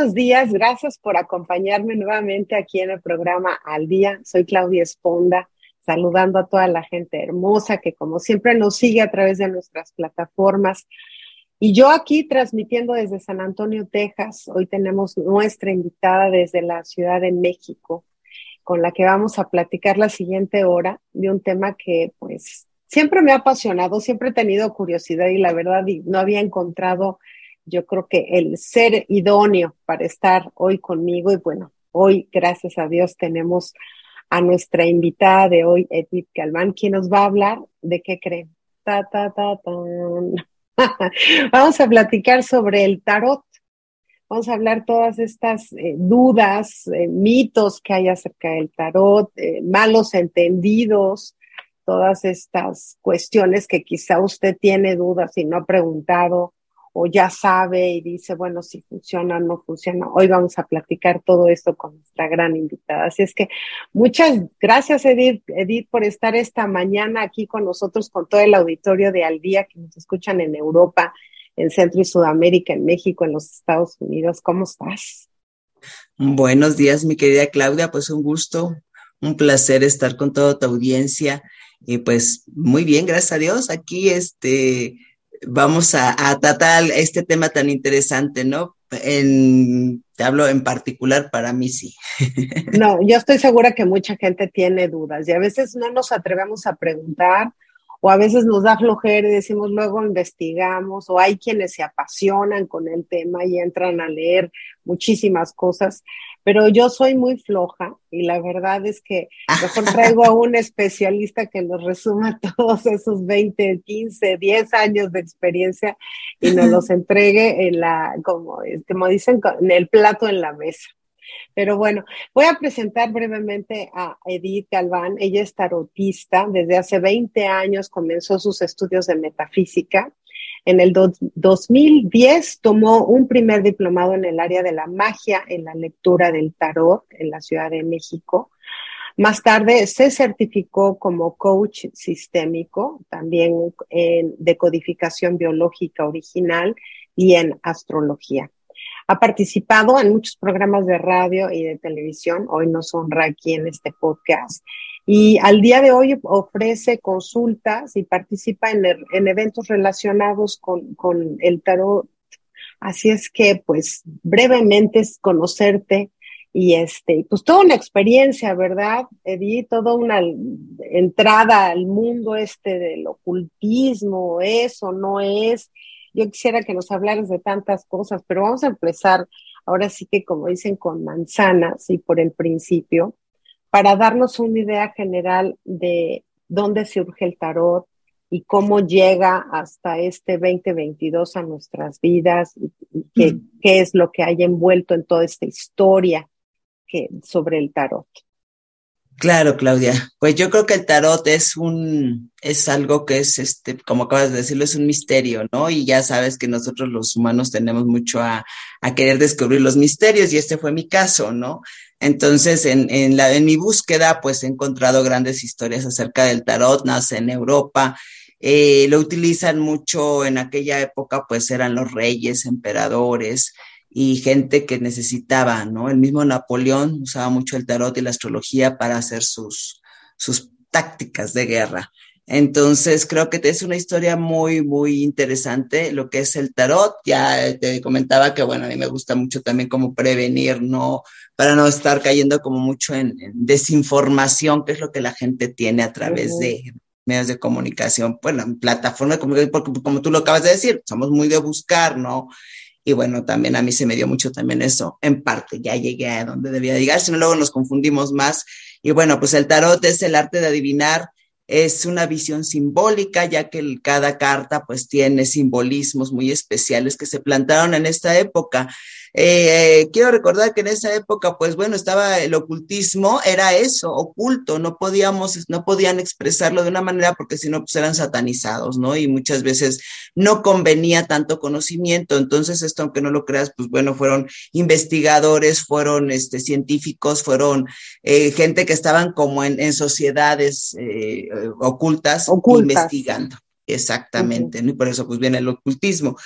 buenos días. Gracias por acompañarme nuevamente aquí en el programa Al Día. Soy Claudia Esponda, saludando a toda la gente hermosa que como siempre nos sigue a través de nuestras plataformas. Y yo aquí transmitiendo desde San Antonio, Texas. Hoy tenemos nuestra invitada desde la Ciudad de México, con la que vamos a platicar la siguiente hora de un tema que pues siempre me ha apasionado, siempre he tenido curiosidad y la verdad no había encontrado yo creo que el ser idóneo para estar hoy conmigo y bueno, hoy gracias a Dios tenemos a nuestra invitada de hoy, Edith Galván, quien nos va a hablar de qué creen. Ta, ta, ta, Vamos a platicar sobre el tarot. Vamos a hablar todas estas eh, dudas, eh, mitos que hay acerca del tarot, eh, malos entendidos, todas estas cuestiones que quizá usted tiene dudas y no ha preguntado o ya sabe y dice, bueno, si funciona o no funciona. Hoy vamos a platicar todo esto con nuestra gran invitada. Así es que muchas gracias, Edith, Edith, por estar esta mañana aquí con nosotros, con todo el auditorio de Al Día que nos escuchan en Europa, en Centro y Sudamérica, en México, en los Estados Unidos. ¿Cómo estás? Buenos días, mi querida Claudia. Pues un gusto, un placer estar con toda tu audiencia. Y pues muy bien, gracias a Dios. Aquí, este, vamos a, tratar este tema tan interesante, ¿no? En, te hablo en particular para mí sí. No, yo estoy segura que mucha gente tiene dudas y a veces no nos atrevemos a preguntar o a veces nos da flojera y decimos luego investigamos, o hay quienes se apasionan con el tema y entran a leer muchísimas cosas, pero yo soy muy floja y la verdad es que mejor traigo a un especialista que nos resuma todos esos 20, 15, 10 años de experiencia y nos los entregue en la, como, como dicen, en el plato en la mesa. Pero bueno, voy a presentar brevemente a Edith Galván. Ella es tarotista. Desde hace 20 años comenzó sus estudios de metafísica. En el 2010 tomó un primer diplomado en el área de la magia en la lectura del tarot en la Ciudad de México. Más tarde se certificó como coach sistémico, también en decodificación biológica original y en astrología. Ha participado en muchos programas de radio y de televisión. Hoy nos honra aquí en este podcast. Y al día de hoy ofrece consultas y participa en, en eventos relacionados con, con, el tarot. Así es que, pues, brevemente es conocerte y este, pues toda una experiencia, ¿verdad, Edith? Toda una entrada al mundo este del ocultismo, eso no es, yo quisiera que nos hablaras de tantas cosas, pero vamos a empezar ahora sí que como dicen con manzanas y por el principio, para darnos una idea general de dónde surge el tarot y cómo llega hasta este 2022 a nuestras vidas y, qué, qué, es lo que hay envuelto en toda esta historia que, sobre el tarot. Claro, Claudia. Pues yo creo que el tarot es un, es algo que es, este, como acabas de decirlo, es un misterio, ¿no? Y ya sabes que nosotros los humanos tenemos mucho a, a querer descubrir los misterios y este fue mi caso, ¿no? Entonces, en, en, la, en mi búsqueda, pues he encontrado grandes historias acerca del tarot, nace en Europa, eh, lo utilizan mucho en aquella época, pues eran los reyes, emperadores, y gente que necesitaba, ¿no? El mismo Napoleón usaba mucho el tarot y la astrología para hacer sus, sus tácticas de guerra. Entonces, creo que es una historia muy, muy interesante lo que es el tarot. Ya te comentaba que, bueno, a mí me gusta mucho también como prevenir, ¿no? Para no estar cayendo como mucho en, desinformación, que es lo que la gente tiene a través de medios de comunicación, bueno, plataformas de comunicación, porque como tú lo acabas de decir, somos muy de buscar, ¿no? Y bueno, también a mí se me dio mucho también eso, en parte, ya llegué a donde debía llegar, si no luego nos confundimos más. Y bueno, pues el tarot es el arte de adivinar, es una visión simbólica, ya que cada carta pues tiene simbolismos muy especiales que se plantaron en esta época. Eh, quiero recordar que en esa época, pues bueno, estaba el ocultismo, era eso, oculto, no podíamos, no podían expresarlo de una manera porque si no, pues eran satanizados, ¿no? Y muchas veces no convenía tanto conocimiento. Entonces, esto, aunque no lo creas, pues bueno, fueron investigadores, fueron este, científicos, fueron eh, gente que estaban como en, en sociedades eh, ocultas, ocultas, investigando Exactamente, ¿no? y por eso pues viene el ocultismo.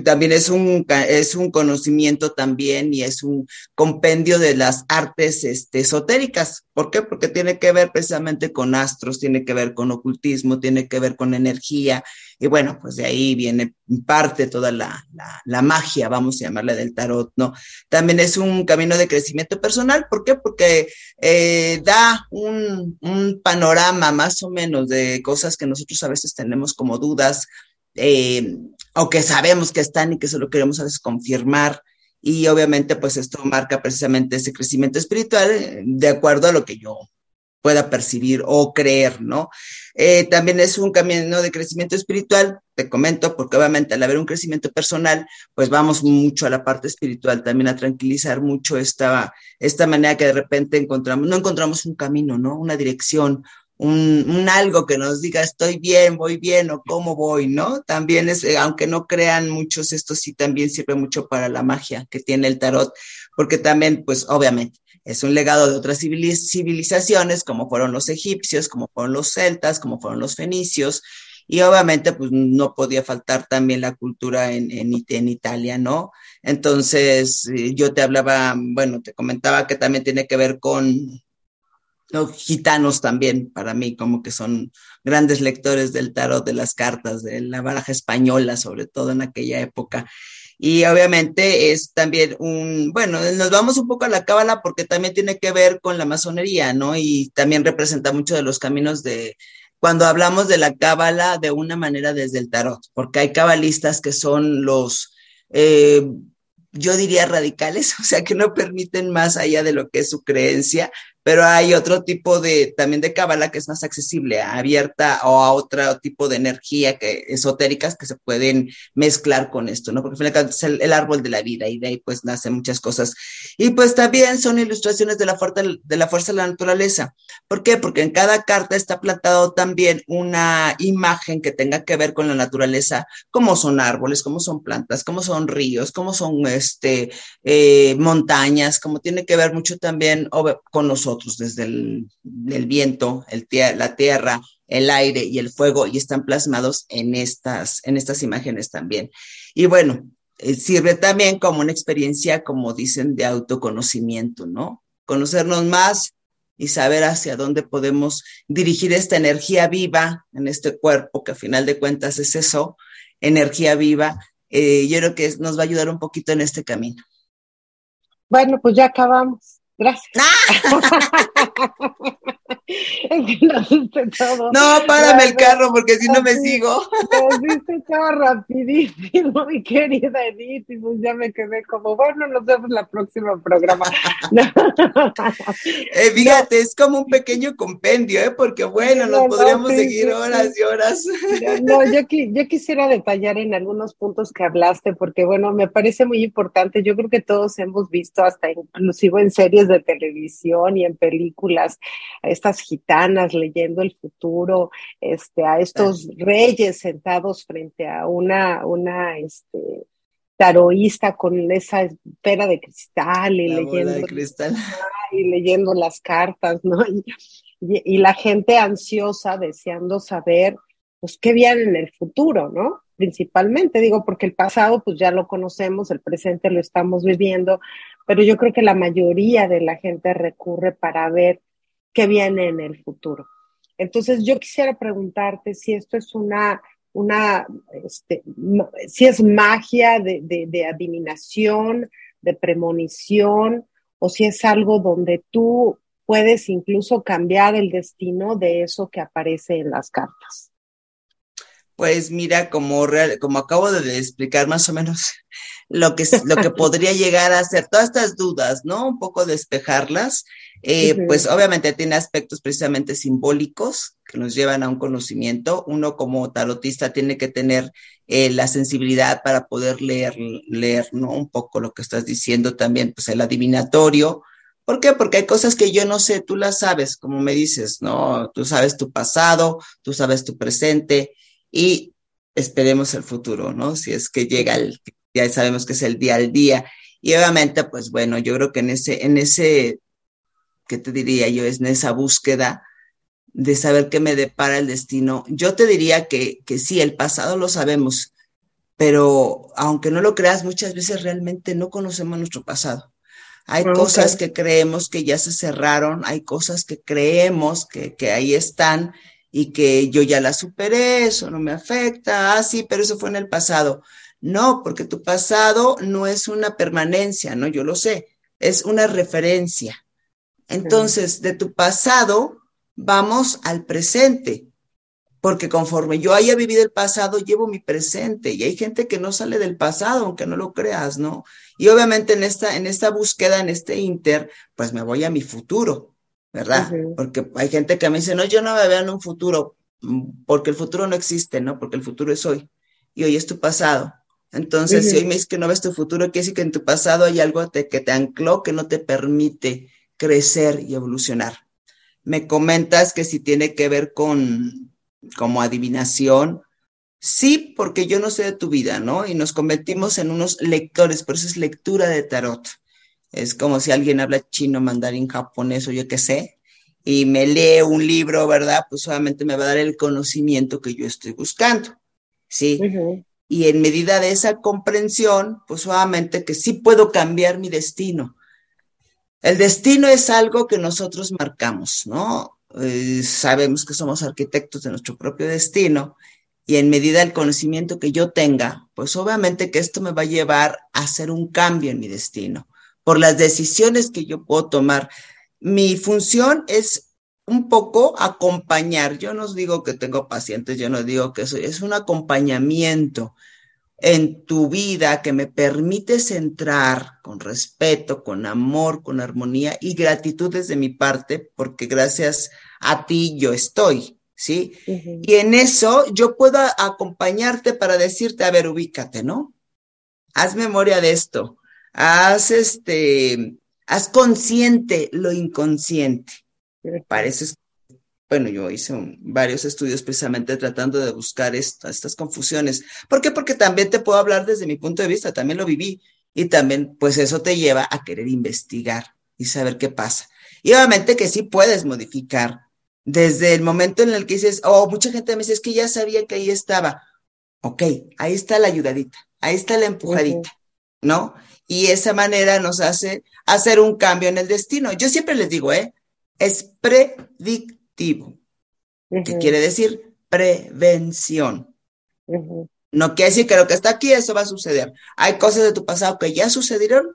También es un, es un conocimiento también y es un compendio de las artes este, esotéricas. ¿Por qué? Porque tiene que ver precisamente con astros, tiene que ver con ocultismo, tiene que ver con energía. Y bueno, pues de ahí viene parte toda la, la, magia, vamos a llamarle del tarot, ¿no? También es un camino de crecimiento personal. ¿Por qué? Porque eh, da un panorama más o menos de cosas que nosotros a veces tenemos como dudas eh, o que sabemos que están y que solo queremos a veces confirmar. Y obviamente, pues esto marca precisamente ese crecimiento espiritual eh, de acuerdo a lo que yo pueda percibir o creer, ¿no? Eh, también es un camino de crecimiento espiritual, te comento, porque obviamente al haber un crecimiento personal, pues vamos mucho a la parte espiritual, también a tranquilizar mucho esta, esta manera que de repente encontramos, no encontramos un camino, ¿no? Una dirección, un, algo que nos diga estoy bien, voy bien o cómo voy, ¿no? También es, eh, aunque no crean muchos, esto sí también sirve mucho para la magia que tiene el tarot, porque también, pues obviamente, es un legado de otras civilizaciones, como fueron los egipcios, como fueron los celtas, como fueron los fenicios, y obviamente, pues no podía faltar también la cultura en, en, en Italia, ¿no? Entonces, eh, yo te hablaba, bueno, te comentaba que también tiene que ver con los gitanos también, para mí, como que son grandes lectores del tarot, de las cartas, de la baraja española, sobre todo en aquella época. Y obviamente es también un, bueno, nos vamos un poco a la cábala porque también tiene que ver con la masonería, ¿no? Y también representa mucho de los caminos de, cuando hablamos de la cábala de una manera desde el tarot, porque hay cabalistas que son los, eh, yo diría radicales, o sea, que no permiten más allá de lo que es su creencia, pero hay otro tipo de, también de cábala que es más accesible, abierta o a otro tipo de energía que, esotéricas que se pueden mezclar con esto, ¿no? Porque al final es el, árbol de la vida y de ahí pues nacen muchas cosas. Y pues también son ilustraciones de la, fuerza, de la fuerza de la naturaleza. ¿Por qué? Porque en cada carta está plantado también una imagen que tenga que ver con la naturaleza, como son árboles, como son plantas, como son ríos, como son este, eh, montañas, como tiene que ver mucho también con nosotros desde el, viento, el, la tierra, el aire y el fuego, y están plasmados en estas, en estas imágenes también. Y bueno, eh, sirve también como una experiencia, como dicen, de autoconocimiento, ¿no? Conocernos más y saber hacia dónde podemos dirigir esta energía viva en este cuerpo, que a final de cuentas es eso, energía viva. Eh, yo creo que nos va a ayudar un poquito en este camino. Bueno, pues ya acabamos. Gracias. no, párame el carro porque si no me sigo. Lo viste todo rapidísimo, mi querida Edith, y pues ya me quedé como, bueno, nos vemos la próxima programa. eh, fíjate, es como un pequeño compendio, ¿eh? porque bueno, nos podríamos seguir horas y horas. no, yo, yo quisiera detallar en algunos puntos que hablaste, porque bueno, me parece muy importante. Yo creo que todos hemos visto, hasta inclusive en series de televisión y en películas, estas gitanas leyendo el futuro, este, a estos reyes sentados frente a una, una, este, taroísta con esa esfera de cristal y leyendo y leyendo las cartas, ¿no? Y, y, la gente ansiosa deseando saber pues qué viene en el futuro, ¿no? Principalmente, digo, porque el pasado pues ya lo conocemos, el presente lo estamos viviendo, pero yo creo que la mayoría de la gente recurre para ver que viene en el futuro. Entonces, yo quisiera preguntarte si esto es una, una este, si es magia de, de, adivinación, de premonición, o si es algo donde tú puedes incluso cambiar el destino de eso que aparece en las cartas. Pues mira, como, como acabo de explicar más o menos lo que, lo que podría llegar a ser todas estas dudas, ¿no? Un poco despejarlas. Eh, pues obviamente tiene aspectos precisamente simbólicos que nos llevan a un conocimiento. Uno como tarotista tiene que tener eh, la sensibilidad para poder leer, leer, ¿no? Un poco lo que estás diciendo también, pues el adivinatorio. ¿Por qué? Porque hay cosas que yo no sé, tú las sabes, como me dices, ¿no? Tú sabes tu pasado, tú sabes tu presente y esperemos el futuro, ¿no? Si es que llega el, ya sabemos que es el día al día. Y obviamente, pues bueno, yo creo que en ese, en ese ¿qué te diría yo? Es en esa búsqueda de saber qué me depara el destino. Yo te diría que, que sí, el pasado lo sabemos, pero aunque no lo creas, muchas veces realmente no conocemos nuestro pasado. Hay cosas que creemos que ya se cerraron, hay cosas que creemos que, que, ahí están y que yo ya las superé, eso no me afecta, ah, sí, pero eso fue en el pasado. No, porque tu pasado no es una permanencia, ¿no? Yo lo sé, es una referencia. Entonces, de tu pasado vamos al presente, porque conforme yo haya vivido el pasado, llevo mi presente y hay gente que no sale del pasado, aunque no lo creas, ¿no? Y obviamente en esta, en esta búsqueda, en este inter, pues me voy a mi futuro, ¿verdad? Porque hay gente que me dice, no, yo no me veo en un futuro, mm, porque el futuro no existe, ¿no? Porque el futuro es hoy y hoy es tu pasado. Entonces, si hoy me dices que no ves tu futuro, quiere decir que en tu pasado hay algo que te ancló que no te permite crecer y evolucionar. Me comentas que si tiene que ver con como adivinación, sí, porque yo no sé de tu vida, ¿no? Y nos convertimos en unos lectores, por eso es lectura de tarot. Es como si alguien habla chino, mandarín, japonés o yo qué sé, y me lee un libro, ¿verdad? Pues solamente me va a dar el conocimiento que yo estoy buscando, ¿sí? Y en medida de esa comprensión, pues solamente que sí puedo cambiar mi destino. El destino es algo que nosotros marcamos, ¿no? Eh, sabemos que somos arquitectos de nuestro propio destino y en medida del conocimiento que yo tenga, pues obviamente que esto me va a llevar a hacer un cambio en mi destino por las decisiones que yo puedo tomar. Mi función es un poco acompañar. Yo no digo que tengo pacientes, yo no digo que eso es un acompañamiento en tu vida que me permite centrar con respeto, con amor, con armonía y gratitud desde mi parte, porque gracias a ti yo estoy, ¿sí? Y en eso yo puedo acompañarte para decirte, a ver, ubícate, ¿no? Haz memoria de esto, haz este, haz consciente lo inconsciente. Para eso es bueno, yo hice varios estudios precisamente tratando de buscar estas confusiones. ¿Por qué? Porque también te puedo hablar desde mi punto de vista, también lo viví y también pues eso te lleva a querer investigar y saber qué pasa. Y obviamente que sí puedes modificar desde el momento en el que dices, oh, mucha gente me dice, es que ya sabía que ahí estaba. Ok, ahí está la ayudadita, ahí está la empujadita, ¿no? Y esa manera nos hace hacer un cambio en el destino. Yo siempre les digo, ¿eh? Es predictivo que quiere decir prevención. No quiere decir que lo que está aquí, eso va a suceder. Hay cosas de tu pasado que ya sucedieron,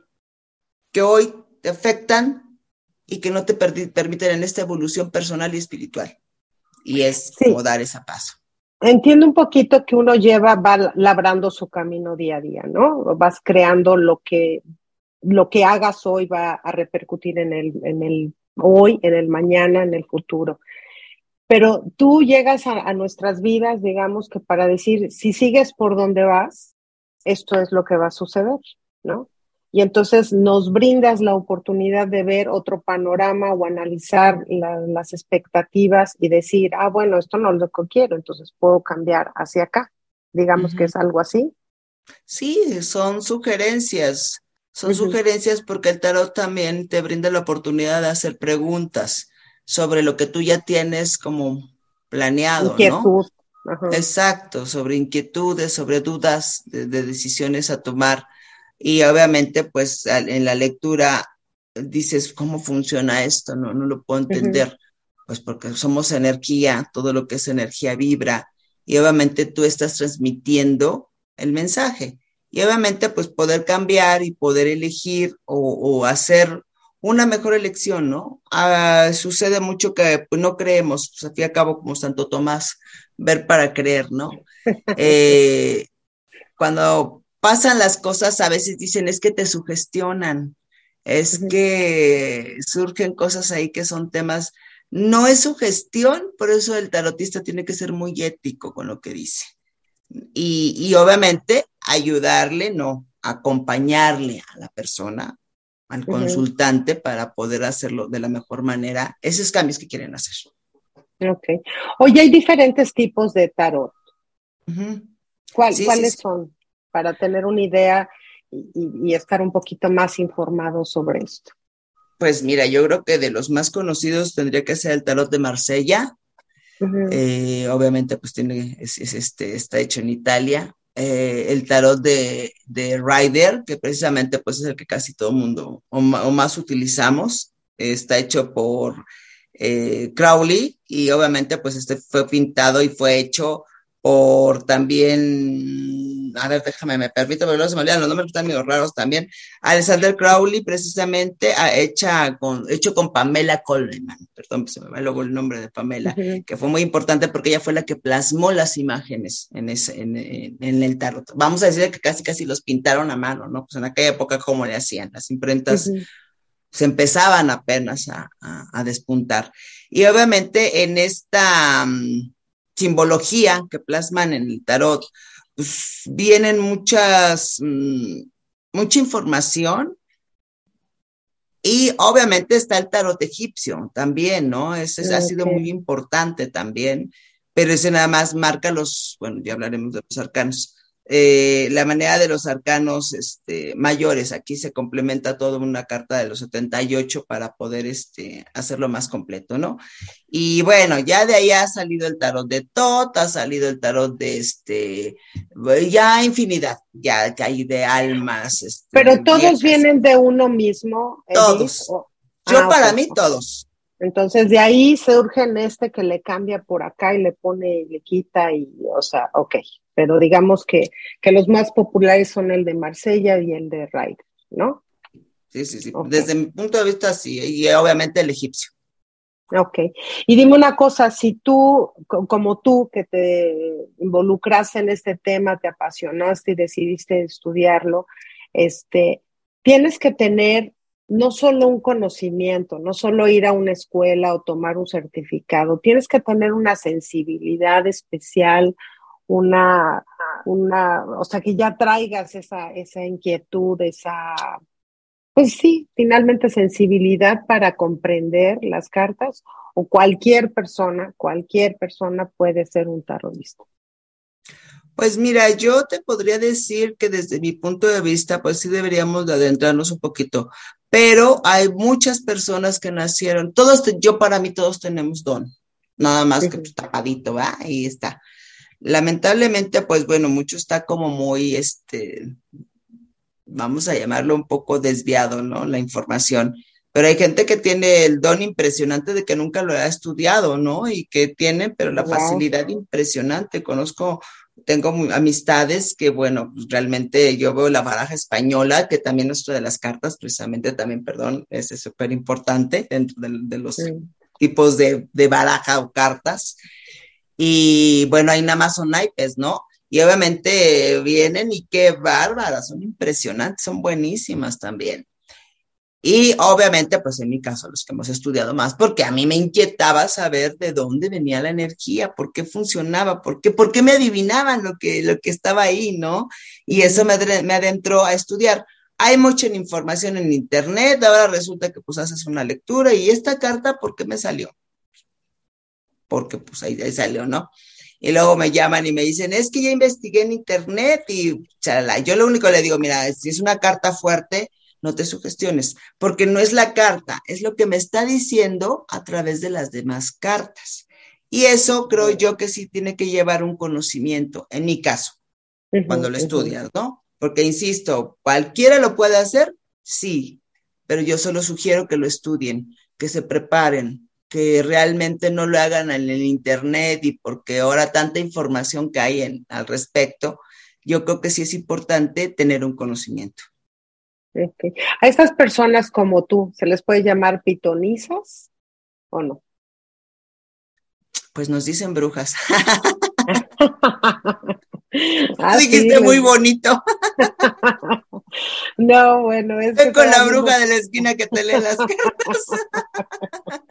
que hoy te afectan y que no te permiten en esta evolución personal y espiritual. Y es como dar ese paso. Entiendo un poquito que uno lleva, va labrando su camino día a día, ¿no? Vas creando lo que, lo que hagas hoy va a repercutir en el, en el hoy, en el mañana, en el futuro. Pero tú llegas a, nuestras vidas, digamos que para decir, si sigues por donde vas, esto es lo que va a suceder, ¿no? Y entonces nos brindas la oportunidad de ver otro panorama o analizar las expectativas y decir, ah, bueno, esto no es lo que quiero, entonces puedo cambiar hacia acá. Digamos que es algo así. Sí, son sugerencias. Son sugerencias porque el tarot también te brinda la oportunidad de hacer preguntas sobre lo que tú ya tienes como planeado, ¿no? Exacto, sobre inquietudes, sobre dudas de, decisiones a tomar. Y obviamente, pues en la lectura dices, ¿cómo funciona esto? No, no lo puedo entender. Pues porque somos energía, todo lo que es energía vibra. Y obviamente tú estás transmitiendo el mensaje. Y obviamente, pues poder cambiar y poder elegir o hacer una mejor elección, ¿no? Ah, sucede mucho que pues, no creemos, pues, al fin y al cabo, como Santo Tomás, ver para creer, ¿no? Eh, cuando pasan las cosas, a veces dicen, es que te sugestionan, es que surgen cosas ahí que son temas, no es sugestión, por eso el tarotista tiene que ser muy ético con lo que dice. Y, y obviamente ayudarle, no, acompañarle a la persona al consultante para poder hacerlo de la mejor manera, esos cambios que quieren hacer. Ok. Oye, hay diferentes tipos de tarot. ¿Cuáles son? Para tener una idea y, estar un poquito más informado sobre esto. Pues mira, yo creo que de los más conocidos tendría que ser el tarot de Marsella, Eh, obviamente, pues tiene, es, este, está hecho en Italia. Eh, el tarot de, de Ryder, que precisamente pues es el que casi todo el mundo o, más utilizamos, está hecho por eh, Crowley y obviamente pues este fue pintado y fue hecho por también, a ver, déjame, me permito, pero luego se me olvidan los nombres, están medio raros también. Alexander Crowley, precisamente, hecha con, hecho con Pamela Coleman, perdón, se me va luego el nombre de Pamela, que fue muy importante porque ella fue la que plasmó las imágenes en, ese, en, en, el tarot. Vamos a decir que casi, casi los pintaron a mano, ¿no? Pues en aquella época, ¿cómo le hacían? Las imprentas. se empezaban apenas a, a, a, despuntar. Y obviamente en esta, mm, simbología que plasman en el tarot, pues vienen muchas, mm, mucha información. Y obviamente está el tarot egipcio también, ¿no? Ese ha sido muy importante también, pero ese nada más marca los, bueno, ya hablaremos de los arcanos, eh, la manera de los arcanos este, mayores. Aquí se complementa toda una carta de los 78 para poder este, hacerlo más completo, ¿no? Y bueno, ya de ahí ha salido el tarot de Tot, ha salido el tarot de este, ya infinidad, ya que hay de almas. Este, Pero todos vienen de uno mismo. Todos. Yo ah, para mí todos. Entonces de ahí se urge en este que le cambia por acá y le pone y le quita y, o sea, ok, pero digamos que, que los más populares son el de Marsella y el de Ryder, ¿no? Sí, sí, sí. Desde mi punto de vista, sí, y obviamente el egipcio. Ok. Y dime una cosa, si tú, como tú, que te involucraste en este tema, te apasionaste y decidiste estudiarlo, este, tienes que tener no solo un conocimiento, no solo ir a una escuela o tomar un certificado, tienes que tener una sensibilidad especial, una, una, o sea, que ya traigas esa, esa inquietud, esa, pues sí, finalmente sensibilidad para comprender las cartas, o cualquier persona, cualquier persona puede ser un tarotista. Pues mira, yo te podría decir que desde mi punto de vista, pues sí deberíamos de adentrarnos un poquito, pero hay muchas personas que nacieron, todos, yo para mí todos tenemos don, nada más que pues, tapadito, ¿va? Ahí está. Lamentablemente, pues bueno, mucho está como muy, este, vamos a llamarlo un poco desviado, ¿no? La información. Pero hay gente que tiene el don impresionante de que nunca lo ha estudiado, ¿no? Y que tiene, pero la facilidad impresionante. Conozco tengo amistades que, bueno, pues realmente yo veo la baraja española, que también es otra de las cartas, precisamente también, perdón, es súper importante dentro de, los tipos de, de, baraja o cartas. Y bueno, hay nada más son naipes, ¿no? Y obviamente vienen y qué bárbaras, son impresionantes, son buenísimas también. Y obviamente, pues en mi caso, los que hemos estudiado más, porque a mí me inquietaba saber de dónde venía la energía, por qué funcionaba, por qué, por qué me adivinaban lo que, lo que estaba ahí, ¿no? Y eso me, me adentró a estudiar. Hay mucha información en internet, ahora resulta que pues haces una lectura y esta carta, ¿por qué me salió? Porque pues ahí, salió, ¿no? Y luego me llaman y me dicen, es que ya investigué en internet y chalala. Yo lo único que le digo, mira, si es una carta fuerte, no te sugestiones, porque no es la carta, es lo que me está diciendo a través de las demás cartas. Y eso creo yo que sí tiene que llevar un conocimiento, en mi caso, cuando lo estudias, ¿no? Porque, insisto, cualquiera lo puede hacer, sí, pero yo solo sugiero que lo estudien, que se preparen, que realmente no lo hagan en el Internet y porque ahora tanta información que hay en, al respecto, yo creo que sí es importante tener un conocimiento. A estas personas como tú, ¿se les puede llamar pitonizas o no? Pues nos dicen brujas. Ah, Dijiste muy bonito. no, bueno, es. con la bruja de la esquina que te lee las cartas.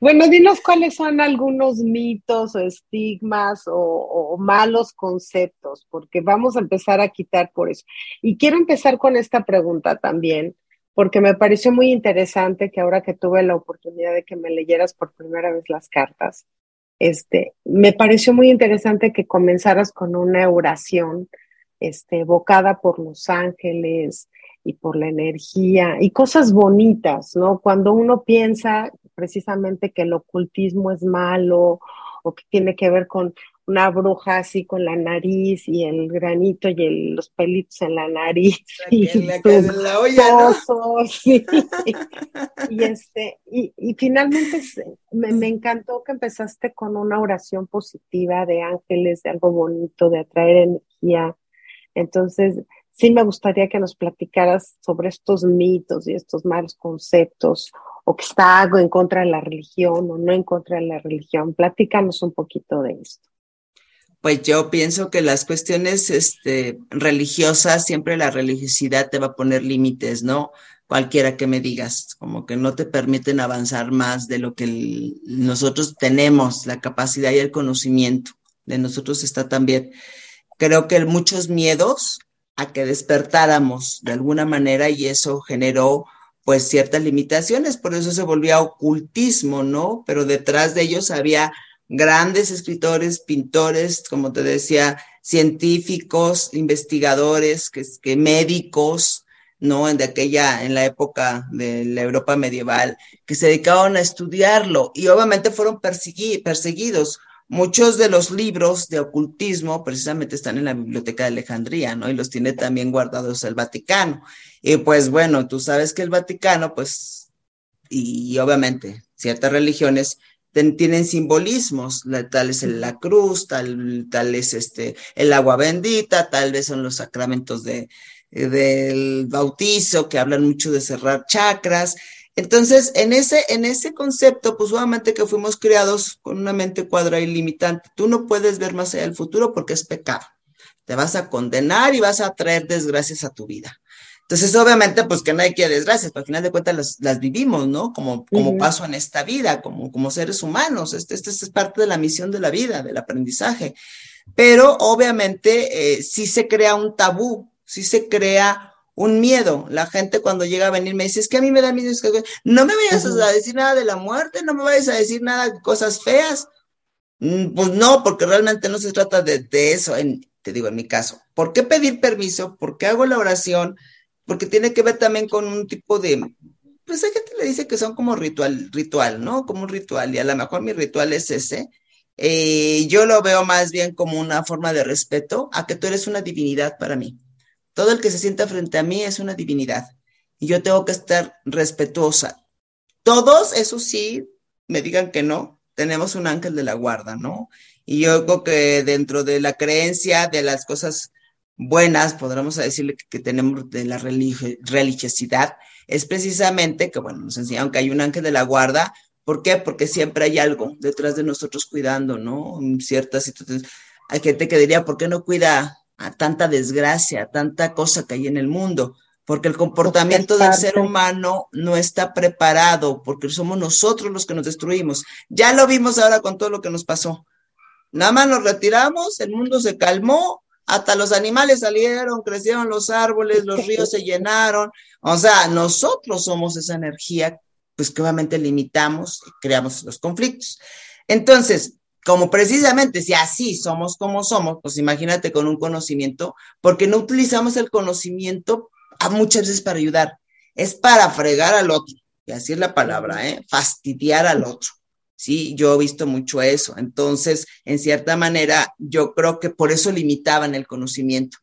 bueno, dinos cuáles son algunos mitos o estigmas o, malos conceptos, porque vamos a empezar a quitar por eso. Y quiero empezar con esta pregunta también, porque me pareció muy interesante que ahora que tuve la oportunidad de que me leyeras por primera vez las cartas, este, me pareció muy interesante que comenzaras con una oración, este, evocada por los ángeles y por la energía y cosas bonitas, ¿no? Cuando uno piensa precisamente que el ocultismo es malo místico que tiene que ver con una bruja así con la nariz y el granito y los pelitos en la nariz. y la, la olla, y, este, y, y finalmente me, me, encantó que empezaste con una oración positiva de ángeles, de algo bonito, de atraer energía. Entonces, sí me gustaría que nos platicaras sobre estos mitos y estos malos conceptos, o que está algo en contra de la religión o no en contra de la religión. Platícanos un poquito de esto. Pues yo pienso que las cuestiones este, religiosas, siempre la religiosidad te va a poner límites, ¿no? Cualquiera que me digas, como que no te permiten avanzar más de lo que nosotros tenemos, la capacidad y el conocimiento de nosotros está también. Creo que muchos miedos a que despertáramos de alguna manera y eso generó pues ciertas limitaciones, por eso se volvía ocultismo, ¿no? Pero detrás de ellos había grandes escritores, pintores, como te decía, científicos, investigadores, que, que médicos, ¿no? En de aquella, en la época de la Europa medieval, que se dedicaban a estudiarlo y obviamente fueron perseguidos. Muchos de los libros de ocultismo precisamente están en la Biblioteca de Alejandría, ¿no? Y los tiene también guardados el Vaticano. Y pues bueno, tú sabes que el Vaticano, pues, y, obviamente ciertas religiones tienen simbolismos, tal es la cruz, tal, tal es este, el agua bendita, tal vez son los sacramentos de, del bautizo, que hablan mucho de cerrar chakras. Entonces, en ese, en ese concepto, pues obviamente que fuimos creados con una mente cuadrada y limitante. Tú no puedes ver más allá del futuro porque es pecado. Te vas a condenar y vas a traer desgracias a tu vida. Entonces, obviamente, pues que nadie quiere desgracias, pero al final de cuentas las, las vivimos, ¿no? Como, como paso en esta vida, como, como seres humanos. Este, este, es parte de la misión de la vida, del aprendizaje. Pero obviamente eh, sí se crea un tabú, sí se crea un miedo. La gente cuando llega a venir me dice, es que a mí me da miedo, es que no me vayas a decir nada de la muerte, no me vayas a decir nada de cosas feas. Mm, pues no, porque realmente no se trata de, de eso, en, te digo en mi caso. ¿Por qué pedir permiso? ¿Por qué hago la oración? Porque tiene que ver también con un tipo de, pues hay gente le dice que son como ritual, ritual, ¿no? Como un ritual, y a lo mejor mi ritual es ese. Eh, yo lo veo más bien como una forma de respeto a que tú eres una divinidad para mí. Todo el que se sienta frente a mí es una divinidad y yo tengo que estar respetuosa. Todos, eso sí, me digan que no, tenemos un ángel de la guarda, ¿no? Y yo creo que dentro de la creencia de las cosas buenas, podríamos decirle que, tenemos de la religiosidad, es precisamente que, bueno, nos enseñaron que hay un ángel de la guarda. ¿Por qué? Porque siempre hay algo detrás de nosotros cuidando, ¿no? En ciertas situaciones. Hay gente que diría, ¿por qué no cuida a tanta desgracia, tanta cosa que hay en el mundo? Porque el comportamiento del ser humano no está preparado, porque somos nosotros los que nos destruimos. Ya lo vimos ahora con todo lo que nos pasó. Nada más nos retiramos, el mundo se calmó, hasta los animales salieron, crecieron los árboles, los ríos se llenaron. O sea, nosotros somos esa energía, pues que obviamente limitamos y creamos los conflictos. Entonces, como precisamente si así somos como somos, pues imagínate con un conocimiento, porque no utilizamos el conocimiento a muchas veces para ayudar, es para fregar al otro, y así es la palabra, ¿eh? fastidiar al otro. Sí, yo he visto mucho eso. Entonces, en cierta manera, yo creo que por eso limitaban el conocimiento.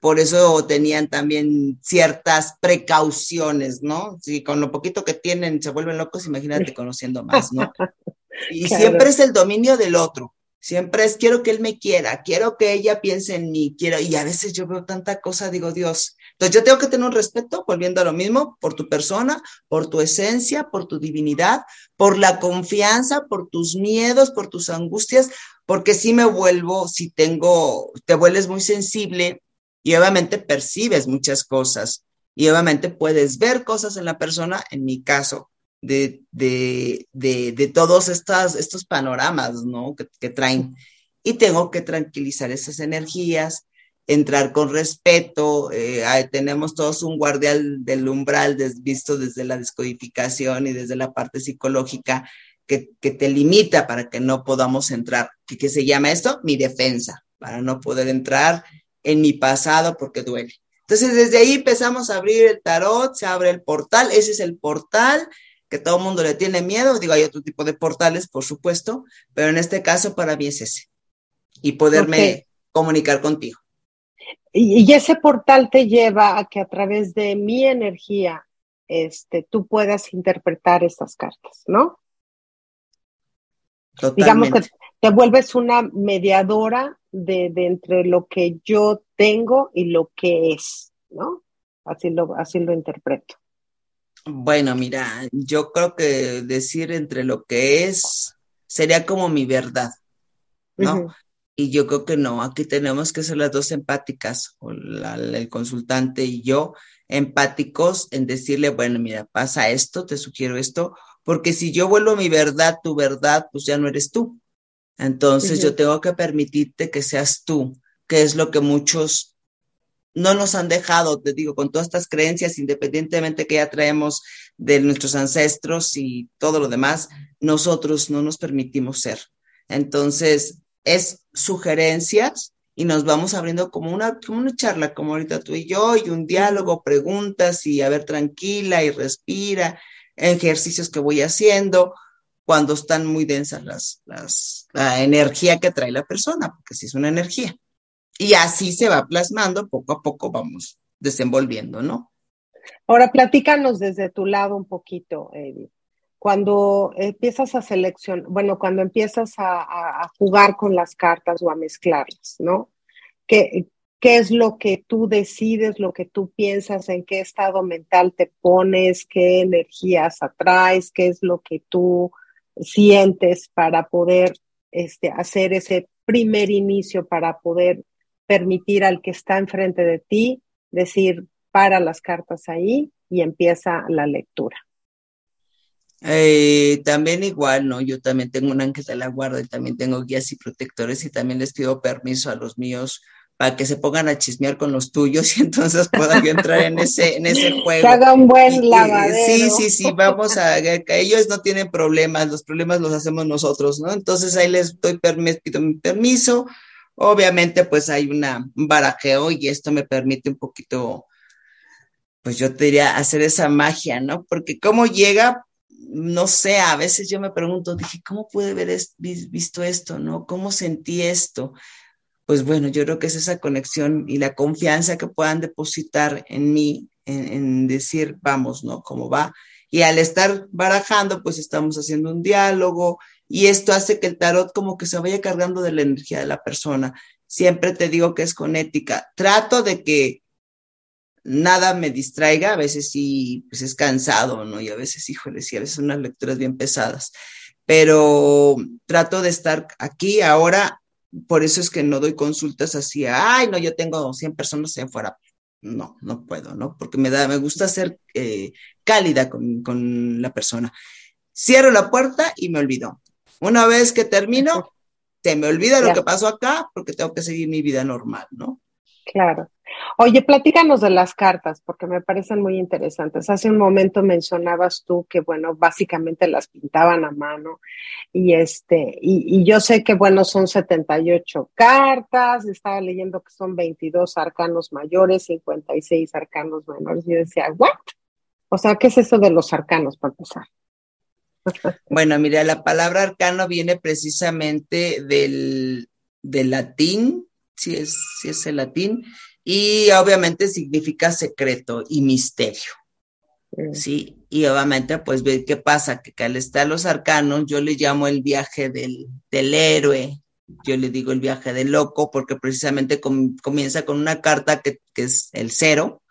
Por eso tenían también ciertas precauciones, ¿no? Si con lo poquito que tienen se vuelven locos, imagínate conociendo más, ¿no? Y siempre es el dominio del otro. Siempre es quiero que él me quiera, quiero que ella piense en mí, quiero, y a veces yo veo tanta cosa, digo, Dios. Entonces yo tengo que tener un respeto, volviendo a lo mismo, por tu persona, por tu esencia, por tu divinidad, por la confianza, por tus miedos, por tus angustias, porque si me vuelvo, si tengo, te vuelves muy sensible y obviamente percibes muchas cosas y obviamente puedes ver cosas en la persona, en mi caso, de, de, de, de todos estas, estos panoramas, ¿no? Que, traen. Y tengo que tranquilizar esas energías, entrar con respeto. Eh, tenemos todos un guardián del umbral visto desde la descodificación y desde la parte psicológica que, que te limita para que no podamos entrar. ¿Qué, ¿Qué se llama esto? Mi defensa, para no poder entrar en mi pasado porque duele. Entonces, desde ahí empezamos a abrir el tarot, se abre el portal, ese es el portal que todo el mundo le tiene miedo, digo, hay otro tipo de portales, por supuesto, pero en este caso para mí es ese, y poderme comunicar contigo. Y, ese portal te lleva a que a través de mi energía, este, tú puedas interpretar estas cartas, ¿no? Digamos que te vuelves una mediadora de, de, entre lo que yo tengo y lo que es, ¿no? Así lo, así lo interpreto. Bueno, mira, yo creo que decir entre lo que es sería como mi verdad, ¿no? Y yo creo que no, aquí tenemos que ser las dos empáticas, o el consultante y yo, empáticos en decirle, bueno, mira, pasa esto, te sugiero esto, porque si yo vuelvo mi verdad, tu verdad, pues ya no eres tú. Entonces yo tengo que permitirte que seas tú, que es lo que muchos no nos han dejado, te digo, con todas estas creencias, independientemente que ya traemos de nuestros ancestros y todo lo demás, nosotros no nos permitimos ser. Entonces, es sugerencias y nos vamos abriendo como una, como una charla, como ahorita tú y yo, y un diálogo, preguntas y a ver, tranquila y respira, ejercicios que voy haciendo cuando están muy densas las, las, la energía que trae la persona, porque si es una energía. Y así se va plasmando, poco a poco vamos desenvolviendo, ¿no? Ahora platícanos desde tu lado un poquito, Edith. Cuando empiezas a seleccionar, bueno, cuando empiezas a, jugar con las cartas o a mezclarlas, ¿no? ¿Qué, ¿Qué es lo que tú decides, lo que tú piensas, en qué estado mental te pones, qué energías atraes, qué es lo que tú sientes para poder este, hacer ese primer inicio, para poder permitir al que está enfrente de ti decir, para las cartas ahí y empieza la lectura. Eh, también igual, ¿no? Yo también tengo un ángel de la guarda y también tengo guías y protectores y también les pido permiso a los míos para que se pongan a chismear con los tuyos y entonces puedan entrar en ese, en ese juego. Que haga un buen lavadero. Sí, sí, sí, vamos a, que ellos no tienen problemas, los problemas los hacemos nosotros, ¿no? Entonces ahí les doy permiso, pido mi permiso, Obviamente, pues hay un barajeo y esto me permite un poquito, pues yo te diría, hacer esa magia, ¿no? Porque cómo llega, no sé, a veces yo me pregunto, dije, ¿cómo pude haber visto esto, no? ¿Cómo sentí esto? Pues bueno, yo creo que es esa conexión y la confianza que puedan depositar en mí, en, en decir, vamos, ¿no? ¿Cómo va? Y al estar barajando, pues estamos haciendo un diálogo y esto hace que el tarot como que se vaya cargando de la energía de la persona. Siempre te digo que es con ética. Trato de que nada me distraiga, a veces sí, pues es cansado, ¿no? Y a veces, híjole, sí, a veces unas lecturas bien pesadas, pero trato de estar aquí ahora, por eso es que no doy consultas así, ay, no, yo tengo 100 personas en fuera. No, no puedo, ¿no? Porque me da, me gusta ser eh, cálida con, con la persona. Cierro la puerta y me olvido. Una vez que termino, se me olvida lo que pasó acá porque tengo que seguir mi vida normal, ¿no? Claro. Oye, platícanos de las cartas, porque me parecen muy interesantes. Hace un momento mencionabas tú que, bueno, básicamente las pintaban a mano y este, y, yo sé que, bueno, son 78 cartas, estaba leyendo que son 22 arcanos mayores, 56 arcanos menores, y yo decía, ¿what? O sea, ¿qué es eso de los arcanos para empezar? Bueno, mira, la palabra arcano viene precisamente del, latín, si es, si es el latín, y obviamente significa secreto y misterio. Sí, y obviamente, pues ve qué pasa, que al estar los arcanos, yo le llamo el viaje del, del héroe, yo le digo el viaje del loco, porque precisamente comienza con una carta que, que, es el cero,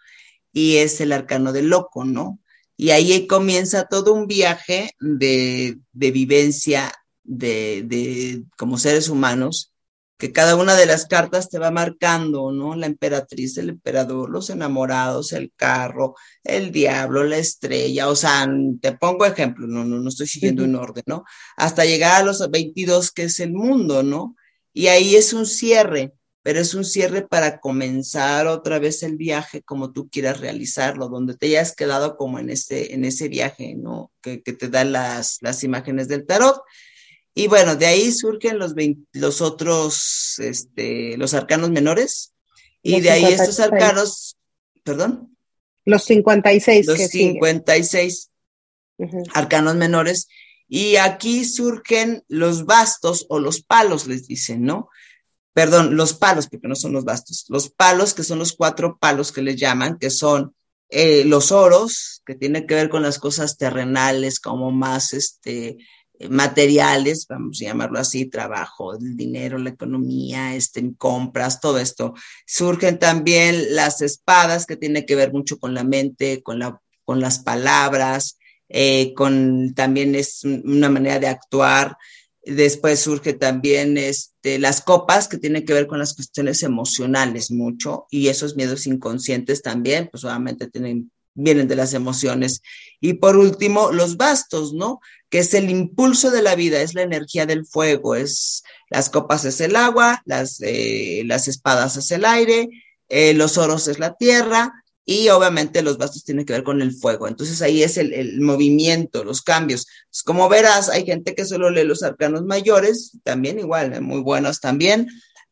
y es el arcano del loco, ¿no? Y ahí comienza todo un viaje de, vivencia de, de, como seres humanos, que cada una de las cartas te va marcando, ¿no? La emperatriz, el emperador, los enamorados, el carro, el diablo, la estrella, o sea, te pongo ejemplo, no, no, no estoy siguiendo un orden, ¿no? Hasta llegar a los 22, que es el mundo, ¿no? Y ahí es un cierre, pero es un cierre para comenzar otra vez el viaje como tú quieras realizarlo, donde te hayas quedado como en ese, en ese viaje, ¿no? Que, te dan las, las imágenes del tarot. Y bueno, de ahí surgen los, los otros, este, los arcanos menores, y de ahí estos arcanos, perdón. Los 56. Los 56. arcanos menores. Y aquí surgen los bastos o los palos, les dicen, ¿no? Perdón, los palos, porque no son los bastos. Los palos, que son los cuatro palos que les llaman, que son eh, los oros, que tienen que ver con las cosas terrenales, como más este, materiales, vamos a llamarlo así, trabajo, el dinero, la economía, este, compras, todo esto. Surgen también las espadas, que tienen que ver mucho con la mente, con, la, con las palabras, eh, con también es una manera de actuar. Después surge también este, las copas, que tienen que ver con las cuestiones emocionales mucho, y esos miedos inconscientes también, pues obviamente tienen vienen de las emociones. Y por último, los bastos, ¿no? Que es el impulso de la vida, es la energía del fuego, es las copas es el agua, las, eh, las espadas es el aire, eh, los oros es la tierra y obviamente los bastos tienen que ver con el fuego. Entonces ahí es el, el movimiento, los cambios. Pues como verás, hay gente que solo lee los arcanos mayores, también igual, eh, muy buenos también,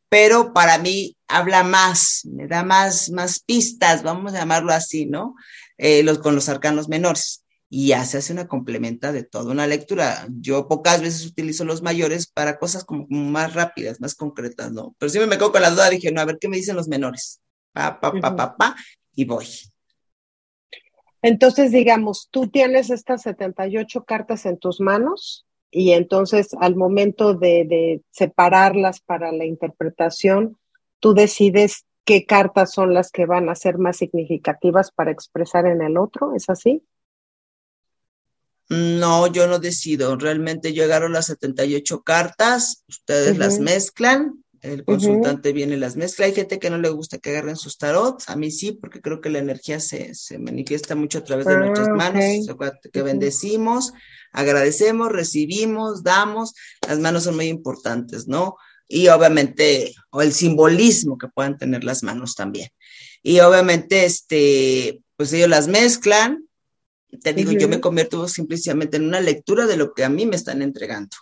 pero para mí habla más, me da más, más pistas, vamos a llamarlo así, ¿no? Eh, los, con los arcanos menores. Y ya se hace una complementa de toda una lectura. Yo pocas veces utilizo los mayores para cosas como, más rápidas, más concretas, ¿no? Pero siempre me quedo con la duda, dije, no, a ver qué me dicen los menores. Pa, pa, pa, pa, pa, y voy. Entonces, digamos, tú tienes estas 78 cartas en tus manos y entonces al momento de, de separarlas para la interpretación, tú decides qué cartas son las que van a ser más significativas para expresar en el otro, ¿es así? No, yo no decido. Realmente llegaron las 78 cartas, ustedes las mezclan, el consultante viene y las mezcla. Hay gente que no le gusta que agarren sus tarots, a mí sí, porque creo que la energía se, manifiesta mucho a través de nuestras ah, manos, que bendecimos, agradecemos, recibimos, damos. Las manos son muy importantes, ¿no? y obviamente, o el simbolismo que puedan tener las manos también. Y obviamente, este, pues ellos las mezclan. Te digo, yo me convierto simplemente en una lectura de lo que a mí me están entregando.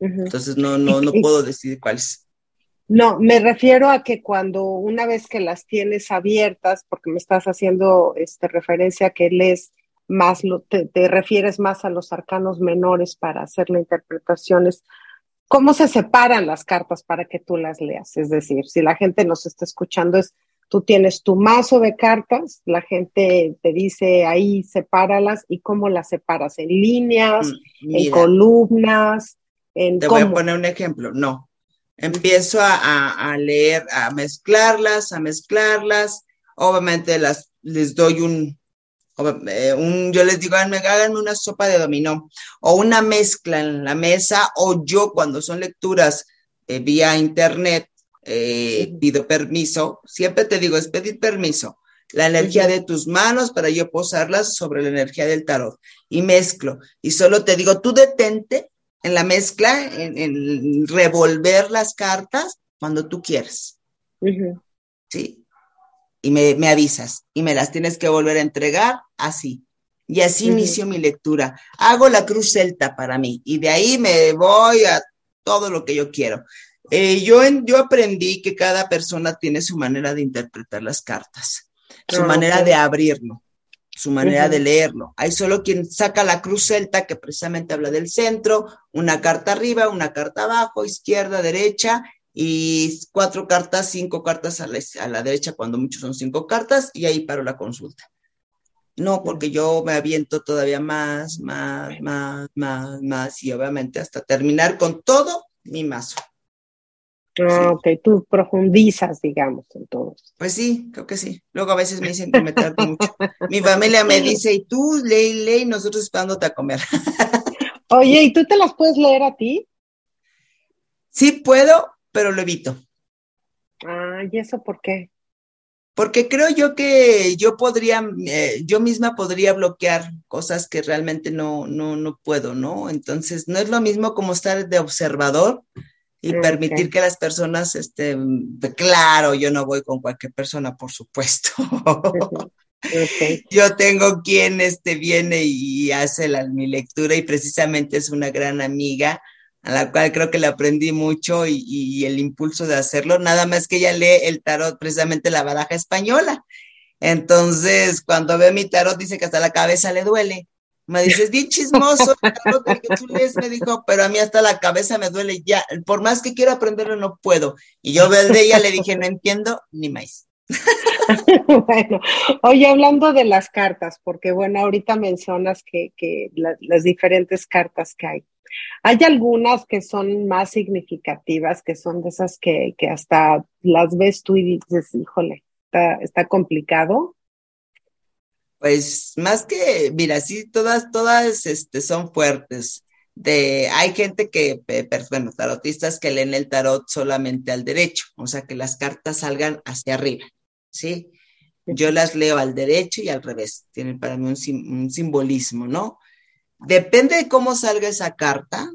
Entonces, no, no, no puedo decidir cuáles. No, me refiero a que cuando una vez que las tienes abiertas, porque me estás haciendo este, referencia a que lees más, te, te refieres más a los arcanos menores para hacer la interpretación, es ¿Cómo se separan las cartas para que tú las leas? Es decir, si la gente nos está escuchando, es tú tienes tu mazo de cartas, la gente te dice ahí sepáralas y cómo las separas, en líneas, mm, en columnas, en... Te voy a poner un ejemplo, no. Empiezo a, a, leer, a mezclarlas, a mezclarlas, obviamente las, les doy un, eh, un, yo les digo, háganme, una sopa de dominó o una mezcla en la mesa o yo cuando son lecturas eh, vía internet eh, pido permiso, siempre te digo, es pedir permiso, la energía de tus manos para yo posarlas sobre la energía del tarot. Y mezclo. Y solo te digo, tú detente en la mezcla, en, revolver las cartas cuando tú quieras. ¿Sí? y me, avisas y me las tienes que volver a entregar así. Y así inicio mi lectura. Hago la cruz celta para mí y de ahí me voy a todo lo que yo quiero. Eh, yo, yo aprendí que cada persona tiene su manera de interpretar las cartas, su ah, manera de abrirlo, su manera de leerlo. Hay solo quien saca la cruz celta que precisamente habla del centro, una carta arriba, una carta abajo, izquierda, derecha, y cuatro cartas, cinco cartas a la, derecha, cuando muchos son cinco cartas, y ahí paro la consulta. No, porque yo me aviento todavía más, más, más, más, más, y obviamente hasta terminar con todo mi mazo. Ah, ok, tú profundizas, digamos, en todo. Pues sí, creo que sí. Luego a veces me dicen que me tardo mucho. Mi familia me dice, y tú, lee, lee, nosotros esperándote a comer. Oye, ¿y tú te las puedes leer a ti? Sí puedo, pero lo evito. Ah, ¿y eso por qué? Porque creo yo que yo podría, eh, yo misma podría bloquear cosas que realmente no, no, no puedo, ¿no? Entonces, no es lo mismo como estar de observador y permitir que las personas, este, claro, yo no voy con cualquier persona, por supuesto. Yo tengo quien este, viene y hace la, mi lectura y precisamente es una gran amiga a la cual creo que le aprendí mucho y, el impulso de hacerlo, nada más que ella lee el tarot, precisamente la baraja española. Entonces, cuando ve mi tarot, dice que hasta la cabeza le duele. Me dices, bien chismoso, tú lees, me dijo, pero a mí hasta la cabeza me duele ya, por más que quiero aprenderlo no puedo. Y yo veo el de ella, le dije, no entiendo ni más. bueno, oye, hablando de las cartas, porque bueno, ahorita mencionas que, que las diferentes cartas que hay. Hay algunas que son más significativas, que son de esas que, que hasta las ves tú y dices, híjole, está, está complicado. Pues más que, mira, sí, todas, todas este, son fuertes. De, hay gente que, bueno, tarotistas que leen el tarot solamente al derecho, o sea, que las cartas salgan hacia arriba, ¿sí? Yo las leo al derecho y al revés, tienen para mí un, un simbolismo, ¿no? Depende de cómo salga esa carta,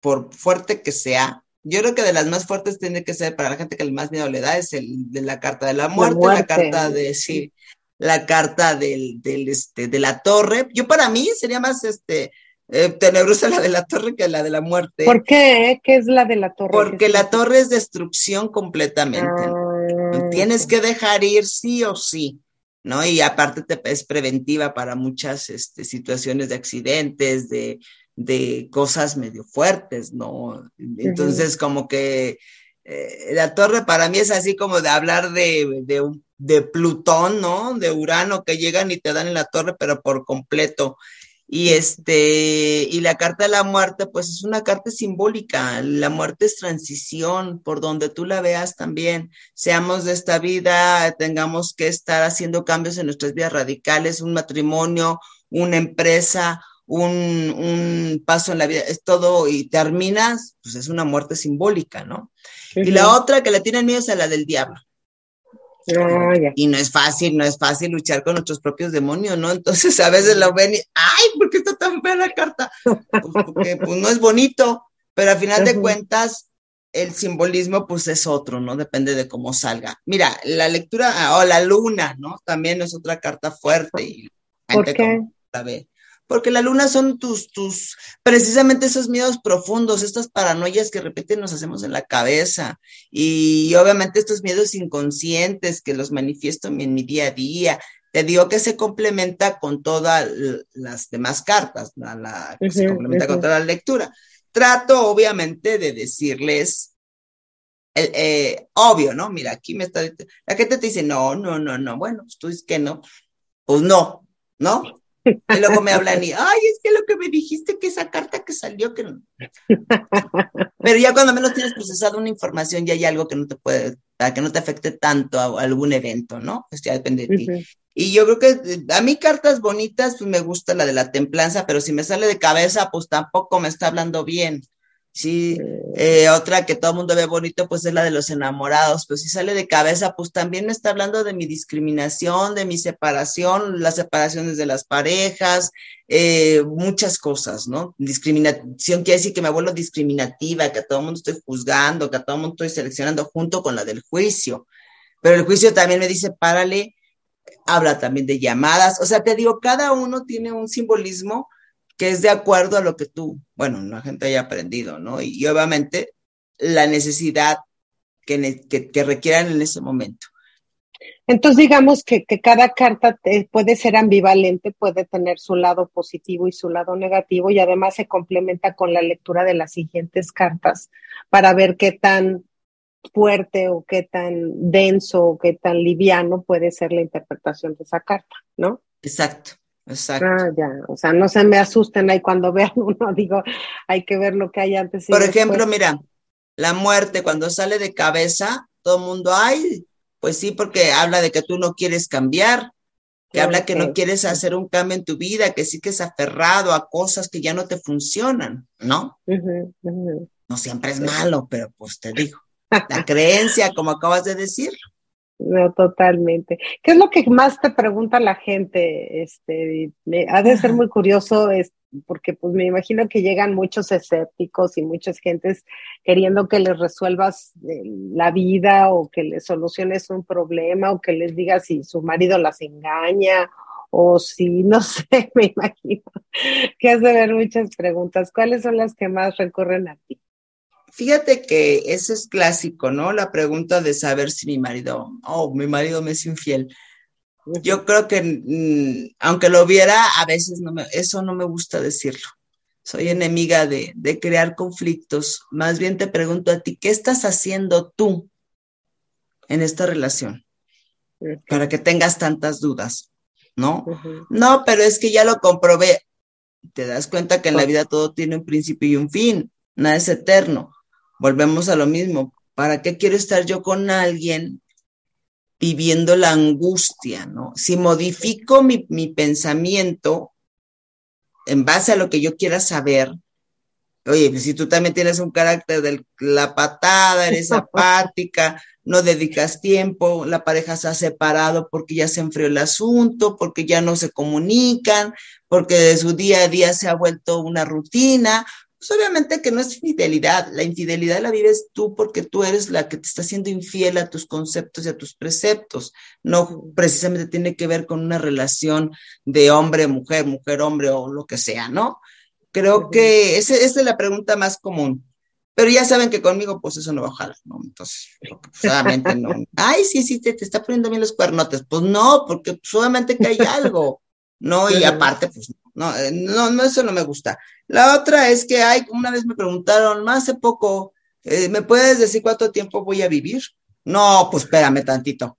por fuerte que sea, yo creo que de las más fuertes tiene que ser para la gente que el más miedo le da es el de la carta de la muerte, la, carta de sí, la carta del, del, este, de la torre. Yo para mí sería más este eh, tenebrosa la de la torre que la de la muerte. ¿Por qué? ¿Qué es la de la torre? Porque la torre es destrucción completamente. Ah, Tienes que dejar ir sí o sí. ¿no? Y aparte te, es preventiva para muchas este, situaciones de accidentes, de, de, cosas medio fuertes, ¿no? Entonces, como que eh, la torre para mí es así como de hablar de, de, de Plutón, ¿no? De Urano, que llegan y te dan en la torre, pero por completo. Y este, y la carta de la muerte, pues es una carta simbólica. La muerte es transición, por donde tú la veas también. Seamos de esta vida, tengamos que estar haciendo cambios en nuestras vidas radicales, un matrimonio, una empresa, un, un paso en la vida, es todo, y terminas, pues es una muerte simbólica, ¿no? Y la otra que le tienen miedo es a la del diablo. Ah, y no es fácil, no es fácil luchar con nuestros propios demonios, ¿no? Entonces a veces lo ven y, ay, ¿por qué está tan fea la carta? Pues porque pues, no es bonito, pero al final de cuentas el simbolismo pues es otro, ¿no? Depende de cómo salga. Mira, la lectura, ah, o la luna, ¿no? También es otra carta fuerte y ¿Por qué? La ve porque la luna son tus, tus, precisamente esos miedos profundos, estas paranoias que repiten nos hacemos en la cabeza y obviamente estos miedos inconscientes que los manifiesto en mi día a día. Te digo que se complementa con todas las demás cartas, la, que se complementa con toda la lectura. Trato obviamente de decirles eh, obvio, ¿no? Mira, aquí me está, la gente te dice, no, no, no, no, bueno, pues tú dices que no, pues no, ¿no? Y luego me hablan y, ay, es que lo que me dijiste que esa carta que salió, que no. Pero ya cuando menos tienes procesado una información, ya hay algo que no te puede, que no te afecte tanto a, algún evento, ¿no? Pues ya depende de ti. Y yo creo que eh, a mí cartas bonitas, pues me gusta la de la templanza, pero si me sale de cabeza, pues tampoco me está hablando bien. Sí, eh, otra que todo el mundo ve bonito, pues es la de los enamorados, pues si sale de cabeza, pues también me está hablando de mi discriminación, de mi separación, las separaciones de las parejas, eh, muchas cosas, ¿no? Discriminación quiere decir que me vuelvo discriminativa, que a todo el mundo estoy juzgando, que a todo el mundo estoy seleccionando junto con la del juicio. Pero el juicio también me dice, párale, habla también de llamadas, o sea, te digo, cada uno tiene un simbolismo que es de acuerdo a lo que tú, bueno, la gente haya aprendido, ¿no? Y, obviamente la necesidad que, que, requieran en ese momento. Entonces, digamos que, cada carta puede ser ambivalente, puede tener su lado positivo y su lado negativo, y además se complementa con la lectura de las siguientes cartas para ver qué tan fuerte o qué tan denso o qué tan liviano puede ser la interpretación de esa carta, ¿no? Exacto. Exacto. Ah, ya, o sea, no se me asusten ahí cuando vean uno, digo, hay que ver lo que hay antes. Por ejemplo, mira, la muerte cuando sale de cabeza, todo el mundo, ay, pues sí, porque habla de que tú no quieres cambiar, que habla que no quieres hacer un cambio en tu vida, que sí que es aferrado a cosas que ya no te funcionan, ¿no? No siempre es malo, pero pues te digo, la creencia, como acabas de decir. No, totalmente. ¿Qué es lo que más te pregunta la gente? Este, ha de ser muy curioso, es, porque pues me imagino que llegan muchos escépticos y muchas gentes queriendo que les resuelvas eh, la vida o que les soluciones un problema o que les digas si su marido las engaña o si, no sé, me imagino que has de ver muchas preguntas. ¿Cuáles son las que más recurren a ti? Fíjate que eso es clásico, ¿no? La pregunta de saber si mi marido, oh, mi marido me es infiel. Yo creo que, mm, aunque lo viera, a veces no me, eso no me gusta decirlo. Soy enemiga de, de crear conflictos. Más bien te pregunto a ti, ¿qué estás haciendo tú en esta relación? Para que tengas tantas dudas, ¿no? No, pero es que ya lo comprobé. Te das cuenta que en la vida todo tiene un principio y un fin, nada es eterno. Volvemos a lo mismo. ¿Para qué quiero estar yo con alguien viviendo la angustia, ¿no? Si modifico mi, mi pensamiento en base a lo que yo quiera saber, oye, pues si tú también tienes un carácter de la patada, eres apática, no dedicas tiempo, la pareja se ha separado porque ya se enfrió el asunto, porque ya no se comunican, porque de su día a día se ha vuelto una rutina, pues obviamente que no es fidelidad, la infidelidad la vives tú porque tú eres la que te está siendo infiel a tus conceptos y a tus preceptos, no precisamente tiene que ver con una relación de hombre-mujer, mujer-hombre o lo que sea, ¿no? Creo que esa, es la pregunta más común. Pero ya saben que conmigo, pues eso no va a jalar, ¿no? Entonces, solamente no. Ay, sí, sí, te, te, está poniendo bien los cuernotes. Pues no, porque solamente que hay algo, ¿no? Y aparte, pues eh, no, no, eso no me gusta. La otra es que hay, una vez me preguntaron, más hace poco, eh, ¿me puedes decir cuánto tiempo voy a vivir? No, pues espérame tantito.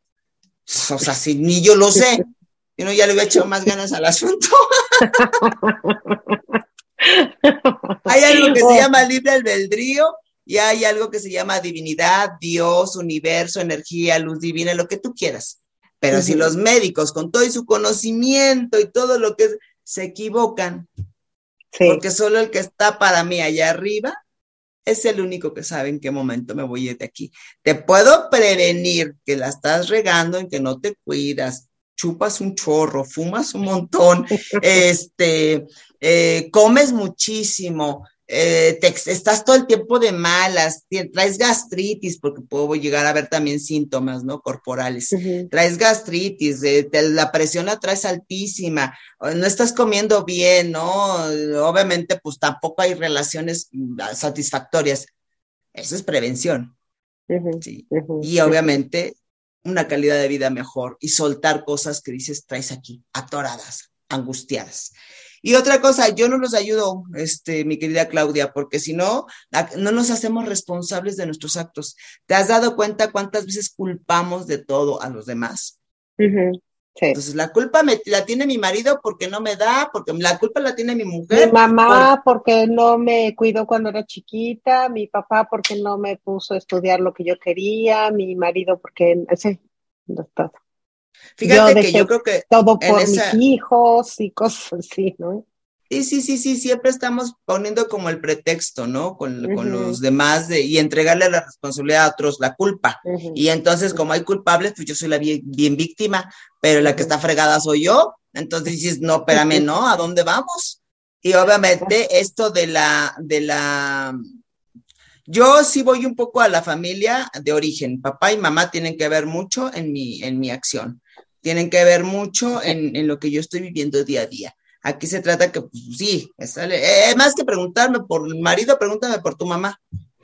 O sea, si ni yo lo sé, yo no, ya le voy a echar más ganas al asunto. hay algo que se llama libre albedrío y hay algo que se llama divinidad, Dios, universo, energía, luz divina, lo que tú quieras. Pero si los médicos, con todo y su conocimiento y todo lo que es, se equivocan. Porque solo el que está para mí allá arriba es el único que sabe en qué momento me voy de aquí. Te puedo prevenir que la estás regando, en que no te cuidas, chupas un chorro, fumas un montón, este, eh, comes muchísimo, eh, te, estás todo el tiempo de malas, traes gastritis, porque puedo llegar a ver también síntomas, ¿no? Corporales. Traes gastritis, la presión la traes altísima, no estás comiendo bien, ¿no? Obviamente, pues tampoco hay relaciones mm, satisfactorias. Eso es prevención. sí. Y obviamente una calidad de vida mejor y soltar cosas que dices traes aquí, atoradas, angustiadas. Y otra cosa, yo no los ayudo, este, mi querida Claudia, porque si no, no nos hacemos responsables de nuestros actos. ¿Te has dado cuenta cuántas veces culpamos de todo a los demás? Entonces, la culpa me, la tiene mi marido porque no me da, porque la culpa la tiene mi mujer. Mi mamá porque no me cuidó cuando era chiquita, mi papá porque no me puso a estudiar lo que yo quería, mi marido porque, sí, todo. Fíjate que yo creo que. Todo por mis hijos y cosas así, ¿no? Sí, sí, sí, sí, siempre estamos poniendo como el pretexto, ¿no? Con, los demás de, y entregarle la responsabilidad a otros, la culpa. Y entonces, como hay culpables, pues yo soy la bien, víctima, pero la que está fregada soy yo. Entonces dices, no, espérame, ¿no? ¿A dónde vamos? Y obviamente esto de la, de la, yo sí voy un poco a la familia de origen. Papá y mamá tienen que ver mucho en mi, en mi acción tienen que ver mucho en, lo que yo estoy viviendo día a día. Aquí se trata que, pues, sí, sale, eh, más que preguntarme por el marido, pregúntame por tu mamá,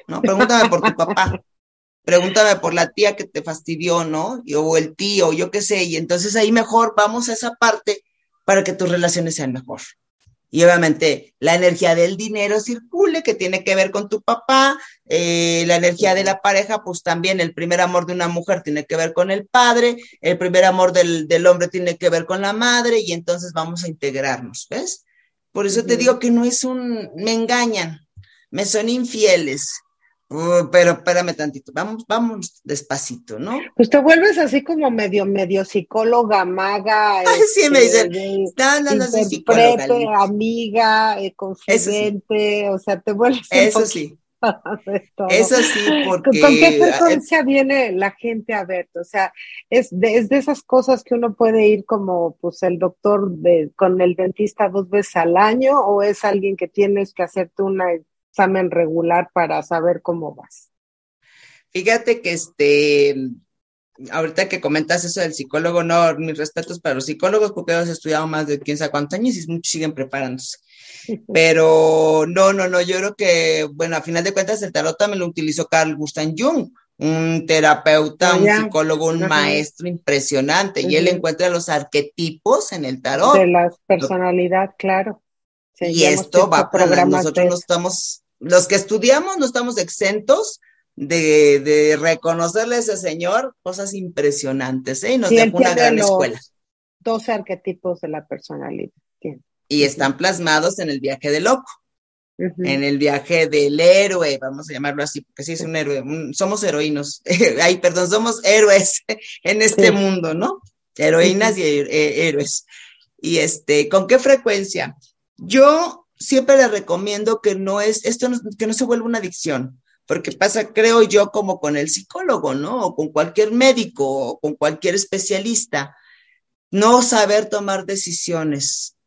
¿no? Pregúntame por tu papá, pregúntame por la tía que te fastidió, ¿no? o el tío, yo qué sé, y entonces ahí mejor vamos a esa parte para que tus relaciones sean mejor y obviamente la energía del dinero circule, que tiene que ver con tu papá, eh, la energía de la pareja, pues también el primer amor de una mujer tiene que ver con el padre, el primer amor del, del hombre tiene que ver con la madre, y entonces vamos a integrarnos, ¿ves? Por eso te digo que no es un, me engañan, me son infieles, Uh, pero espérame tantito, vamos, vamos despacito, ¿no? Pues te vuelves así como medio, medio psicóloga, maga. Ay, sí, me dicen, no, no, no soy psicóloga. amiga, eh, confidente, o sea, te vuelves. Eso sí. Eso sí, porque... ¿Con qué frecuencia viene la gente a verte? O sea, ¿es de, es de esas cosas que uno puede ir como pues el doctor de, con el dentista dos veces al año o es alguien que tienes que hacerte una examen regular para saber cómo vas. Fíjate que este, ahorita que comentas eso del psicólogo, no, mis respetos para los psicólogos, porque ellos estudiado más de quién sabe cuántos años y muchos siguen preparándose. Pero no, no, no, yo creo que, bueno, a final de cuentas el tarot también lo utilizó Carl Gustav Jung un terapeuta, un psicólogo, un maestro impresionante, y él encuentra los arquetipos en el tarot. De la personalidad, claro. y esto va para nosotros no estamos, los que estudiamos no estamos exentos de, de reconocerle a ese señor cosas impresionantes, ¿eh? Y nos dejó una gran escuela. 12 arquetipos de la personalidad. Y están plasmados en el viaje de loco en el viaje del héroe, vamos a llamarlo así, porque sí es un héroe, somos heroínos, ay, perdón, somos héroes en este mundo, ¿no? Heroínas y eh, héroes. Y este, ¿con qué frecuencia? Yo siempre le recomiendo que no es, esto que no se vuelva una adicción, porque pasa, creo yo, como con el psicólogo, ¿no? O con cualquier médico, o con cualquier especialista, no saber tomar decisiones.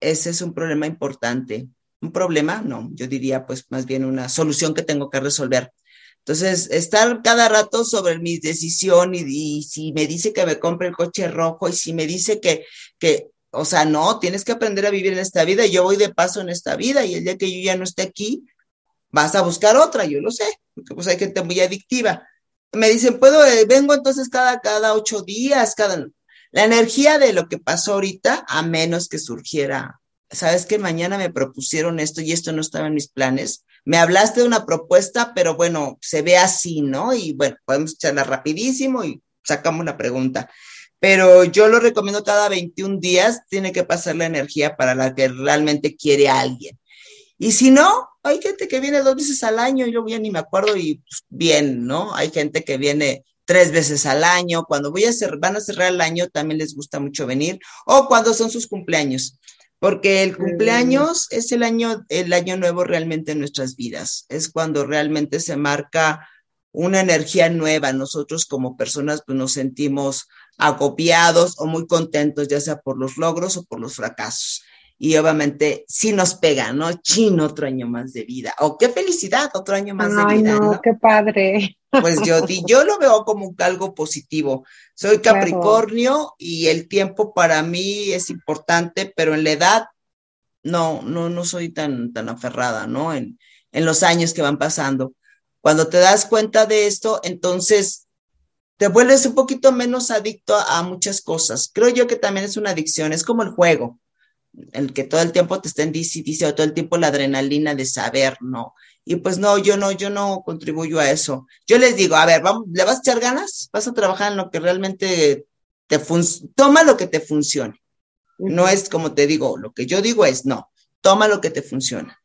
Ese es un problema importante un problema, no, yo diría pues más bien una solución que tengo que resolver. Entonces, estar cada rato sobre mis decisiones y, si me dice que me compre el coche rojo y si me dice que, que, o sea, no, tienes que aprender a vivir en esta vida yo voy de paso en esta vida y el día que yo ya no esté aquí, vas a buscar otra, yo lo sé, porque pues hay gente muy adictiva. Me dicen, puedo, eh, vengo entonces cada, cada ocho días, cada... La energía de lo que pasó ahorita, a menos que surgiera sabes que mañana me propusieron esto y esto no estaba en mis planes. Me hablaste de una propuesta, pero bueno, se ve así, ¿no? Y bueno, podemos echarla rapidísimo y sacamos la pregunta. Pero yo lo recomiendo cada 21 días, tiene que pasar la energía para la que realmente quiere a alguien. Y si no, hay gente que viene dos veces al año yo ya ni me acuerdo y pues, bien, ¿no? Hay gente que viene tres veces al año, cuando voy a hacer, van a cerrar el año también les gusta mucho venir, o cuando son sus cumpleaños porque el cumpleaños es el año, el año nuevo realmente en nuestras vidas, es cuando realmente se marca una energía nueva. Nosotros como personas pues, nos sentimos agobiados o muy contentos, ya sea por los logros o por los fracasos. Y obviamente sí nos pega, ¿no? Chin, otro año más de vida. O qué felicidad, otro año más de vida. No, qué padre. Pues yo, yo lo veo como algo positivo. Soy Capricornio y el tiempo para mí es importante, pero en la edad no, no, no soy tan, tan aferrada, ¿no? En, en los años que van pasando. Cuando te das cuenta de esto, entonces te vuelves un poquito menos adicto a, muchas cosas. Creo yo que también es una adicción, es como el juego, el que todo el tiempo te estén diciendo, todo el tiempo la adrenalina de saber, ¿no? Y pues no, yo no, yo no contribuyo a eso. Yo les digo, a ver, vamos, ¿le vas a echar ganas? Vas a trabajar en lo que realmente te funciona, toma lo que te funcione. No es como te digo, lo que yo digo es no, toma lo que te funciona.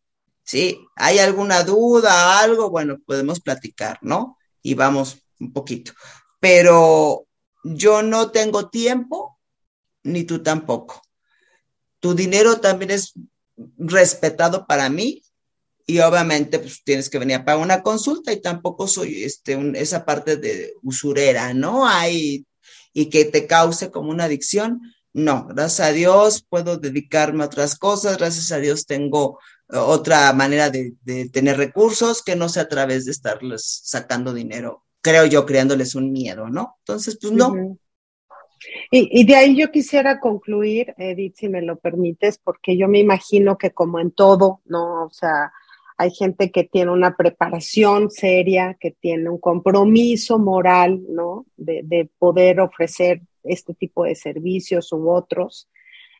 ¿Sí? ¿Hay alguna duda, algo? Bueno, podemos platicar, ¿no? Y vamos un poquito. Pero yo no tengo tiempo, ni tú tampoco. Tu dinero también es respetado para mí y obviamente pues tienes que venir a pagar una consulta y tampoco soy este, esa parte de usurera, ¿no? Hay y que te cause como una adicción. No, gracias a Dios puedo dedicarme a otras cosas, gracias a Dios tengo otra manera de, tener recursos que no sea a través de estarles sacando dinero, creo yo, creándoles un miedo, ¿no? Entonces, pues no. y, y, de ahí yo quisiera concluir, Edith, si me lo permites, porque yo me imagino que como en todo, ¿no? O sea, hay gente que tiene una preparación seria, que tiene un compromiso moral, ¿no? De, poder ofrecer este tipo de servicios u otros.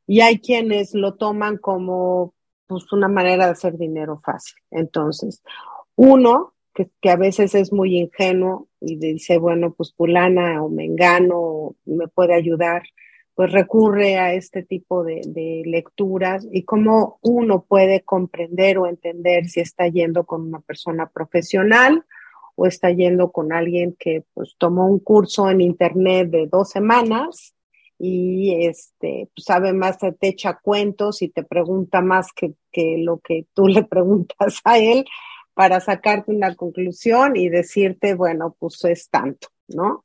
Y hay quienes lo toman como pues, una manera de hacer dinero fácil. Entonces, uno, que, que, a veces es muy ingenuo y dice, bueno, pues fulana o mengano me puede ayudar pues recurre a este tipo de, lecturas y cómo uno puede comprender o entender si está yendo con una persona profesional o está yendo con alguien que pues tomó un curso en internet de dos semanas y este pues, sabe más, te echa cuentos y te pregunta más que, que lo que tú le preguntas a él para sacarte una conclusión y decirte, bueno, pues es tanto, ¿no?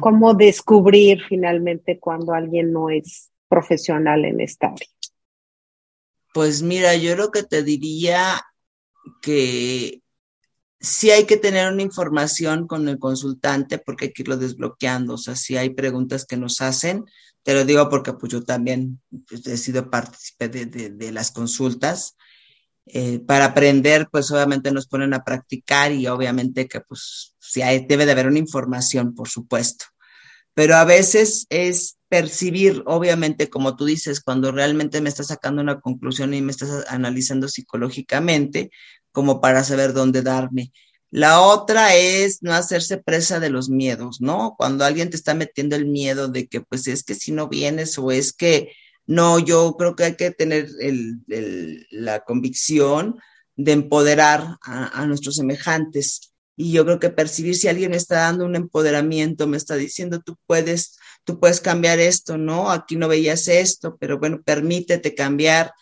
cómo descubrir finalmente cuando alguien no es profesional en esta área. Pues mira, yo lo que te diría que sí hay que tener una información con el consultante porque hay que irlo desbloqueando. O sea, si hay preguntas que nos hacen, te lo digo porque pues yo también pues, he sido partícipe de, de, las consultas eh, para aprender, pues obviamente nos ponen a practicar y obviamente que pues sí hay, debe de haber una información, por supuesto. Pero a veces es percibir, obviamente, como tú dices, cuando realmente me estás sacando una conclusión y me estás analizando psicológicamente, como para saber dónde darme. La otra es no hacerse presa de los miedos, ¿no? Cuando alguien te está metiendo el miedo de que, pues es que si no vienes o es que no, yo creo que hay que tener la convicción de empoderar a, nuestros semejantes. Y yo creo que percibir si alguien está dando un empoderamiento, me está diciendo, tú puedes, tú puedes cambiar esto, ¿no? Aquí no veías esto, pero bueno, permítete cambiar.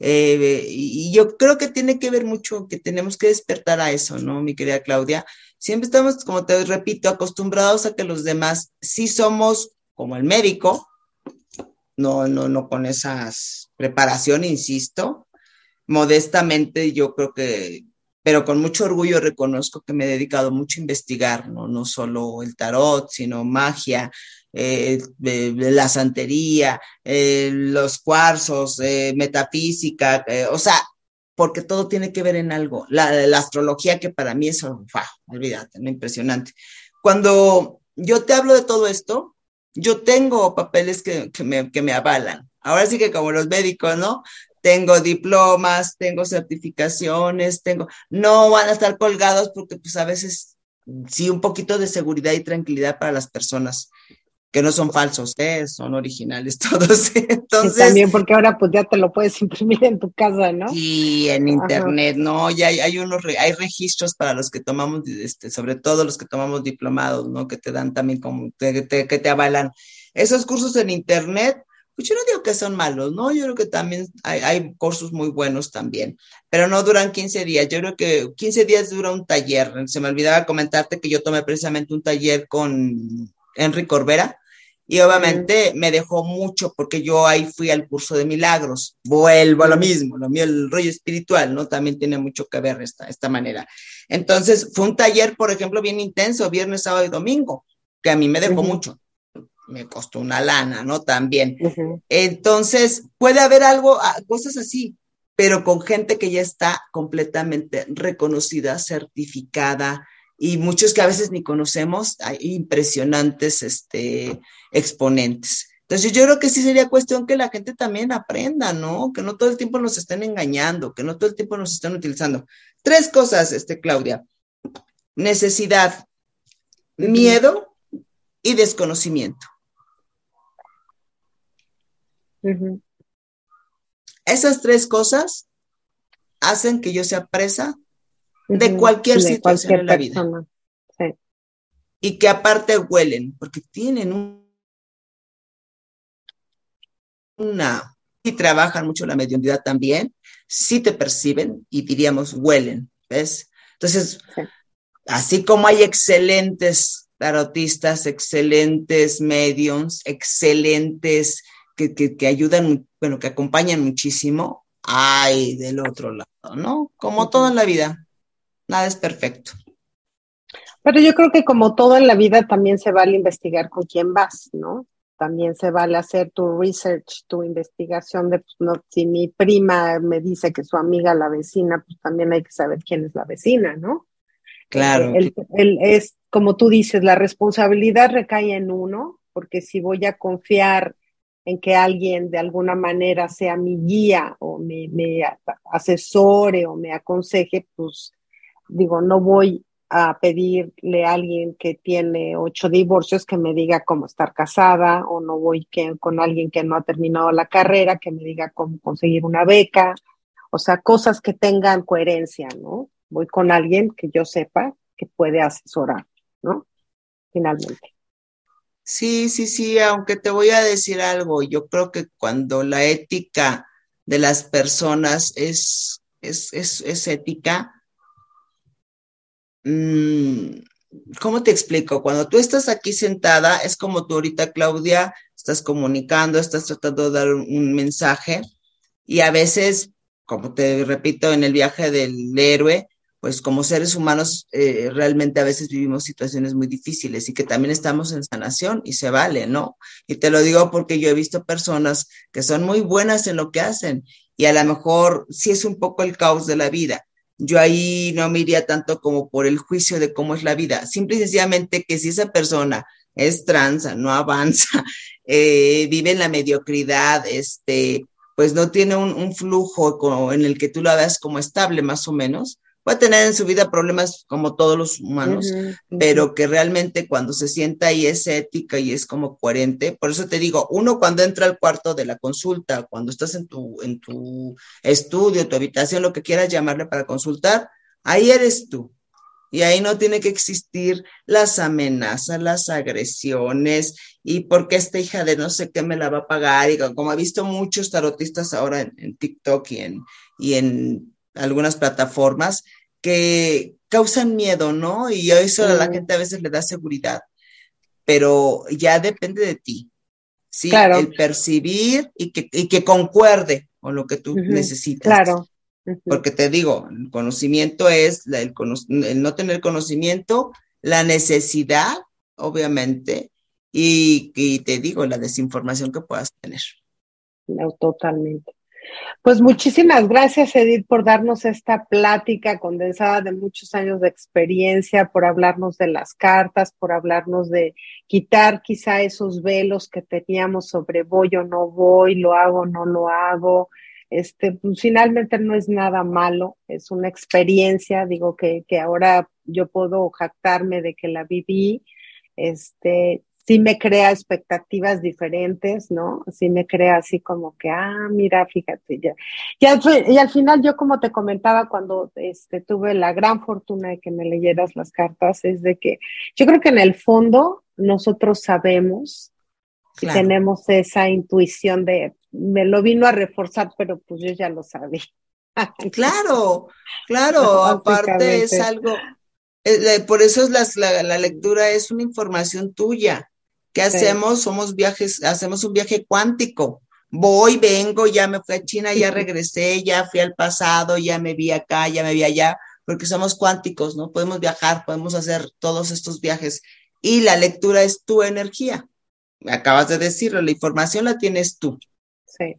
Eh, y yo creo que tiene que ver mucho, que tenemos que despertar a eso, ¿no, mi querida Claudia? Siempre estamos, como te repito, acostumbrados a que los demás sí somos como el médico, no, no, no con esas preparación, insisto. Modestamente yo creo que, pero con mucho orgullo reconozco que me he dedicado mucho a investigar, no, no solo el tarot, sino magia, eh, la santería, eh, los cuarzos, eh, metafísica, o sea, porque todo tiene que ver en algo. La, astrología que para mí es, olvídate, impresionante. Cuando yo te hablo de todo esto, yo tengo papeles que, me, que me avalan. Ahora sí que como los médicos, ¿no? Tengo diplomas, tengo certificaciones, tengo, no van a estar colgados porque pues a veces sí un poquito de seguridad y tranquilidad para las personas que no son falsos, ¿eh? son originales todos. Entonces, también porque ahora pues ya te lo puedes imprimir en tu casa, ¿no? Sí, en internet, no, ya hay, hay, unos, hay registros para los que tomamos, este, sobre todo los que tomamos diplomados, ¿no? Que te dan también como, que te avalan. Esos cursos en internet, pues yo no digo que son malos, ¿no? Yo creo que también hay, hay cursos muy buenos también, pero no duran 15 días. Yo creo que 15 días dura un taller. Se me olvidaba comentarte que yo tomé precisamente un taller con Enrique Corbera, y obviamente me dejó mucho porque yo ahí fui al curso de milagros. Vuelvo a lo mismo, lo mío, el rollo espiritual, ¿no? También tiene mucho que ver esta, esta manera. Entonces, fue un taller, por ejemplo, bien intenso, viernes, sábado y domingo, que a mí me dejó mucho. Me costó una lana, ¿no? También. Entonces, puede haber algo, ah, cosas así, pero con gente que ya está completamente reconocida, certificada, y muchos que a veces ni conocemos, hay impresionantes este, exponentes. Entonces yo creo que sí sería cuestión que la gente también aprenda, ¿no? Que no todo el tiempo nos estén engañando, que no todo el tiempo nos estén utilizando. Tres cosas, este, Claudia. Necesidad, miedo y desconocimiento. Esas tres cosas hacen que yo sea presa de cualquier situación en la vida. Y que aparte huelen, porque tienen un, una, y trabajan mucho la mediunidad también, sí te perciben y diríamos huelen, ¿ves? Entonces, así como hay excelentes tarotistas, excelentes mediums, excelentes que, que, que ayudan, bueno, que acompañan muchísimo, hay del otro lado, ¿no? Como todo en la vida nada es perfecto. Pero yo creo que como todo en la vida también se vale investigar con quién vas, ¿no? También se vale hacer tu research, tu investigación de, pues, no, si mi prima me dice que su amiga la vecina, pues también hay que saber quién es la vecina, ¿no? Claro. El, es, como tú dices, la responsabilidad recae en uno, porque si voy a confiar en que alguien de alguna manera sea mi guía o me, me asesore o me aconseje, pues digo, no voy a pedirle a alguien que tiene ocho divorcios que me diga cómo estar casada, o no voy que, con alguien que no ha terminado la carrera que me diga cómo conseguir una beca, o sea, cosas que tengan coherencia, ¿no? Voy con alguien que yo sepa que puede asesorar, ¿no? Finalmente. Sí, sí, sí, aunque te voy a decir algo, yo creo que cuando la ética de las personas es, es, es, es ética, ¿cómo te explico? Cuando tú estás aquí sentada, es como tú ahorita, Claudia, estás comunicando, estás tratando de dar un, mensaje y a veces, como te repito, en el viaje del héroe, pues como seres humanos eh, realmente a veces vivimos situaciones muy difíciles y que también estamos en sanación y se vale, ¿no? Y te lo digo porque yo he visto personas que son muy buenas en lo que hacen y a lo mejor sí es un poco el caos de la vida. Yo ahí no me iría tanto como por el juicio de cómo es la vida. Simple y sencillamente que si esa persona es transa, no avanza, eh, vive en la mediocridad, este, pues no tiene un, flujo en el que tú la veas como estable más o menos, puede tener en su vida problemas como todos los humanos, pero que realmente cuando se sienta ahí es ética y es como coherente. Por eso te digo, uno cuando entra al cuarto de la consulta, cuando estás en tu, en tu estudio, tu habitación, lo que quieras llamarle para consultar, ahí eres tú. Y ahí no tiene que existir las amenazas, las agresiones y porque esta hija de no sé qué me la va a pagar. Y como he visto muchos tarotistas ahora en, en TikTok y en, y en algunas plataformas que causan miedo, ¿no? Y eso a la gente a veces le da seguridad, pero ya depende de ti, ¿sí? El percibir y que, y que concuerde con lo que tú necesitas. Claro. Porque te digo, el conocimiento es el, el, no tener conocimiento, la necesidad, obviamente, y, y te digo, la desinformación que puedas tener. No, totalmente. Pues muchísimas gracias, Edith, por darnos esta plática condensada de muchos años de experiencia, por hablarnos de las cartas, por hablarnos de quitar quizá esos velos que teníamos sobre voy o no voy, lo hago o no lo hago. Este, pues, finalmente no es nada malo, es una experiencia, digo que, que ahora yo puedo jactarme de que la viví, este, sí me crea expectativas diferentes, ¿no? Sí me crea así como que, ah, mira, fíjate, ya. Y al, final yo como te comentaba cuando este, tuve la gran fortuna de que me leyeras las cartas, es de que yo creo que en el fondo nosotros sabemos y tenemos esa intuición de, me lo vino a reforzar, pero pues yo ya lo sabía. claro, claro, aparte es algo, eh, por eso es la, la, lectura es una información tuya. ¿Qué hacemos? Somos viajes, hacemos un viaje cuántico. Voy, vengo, ya me fui a China, ya regresé, ya fui al pasado, ya me vi acá, ya me vi allá, porque somos cuánticos, ¿no? Podemos viajar, podemos hacer todos estos viajes. Y la lectura es tu energía. Acabas de decirlo, la información la tienes tú. Sí.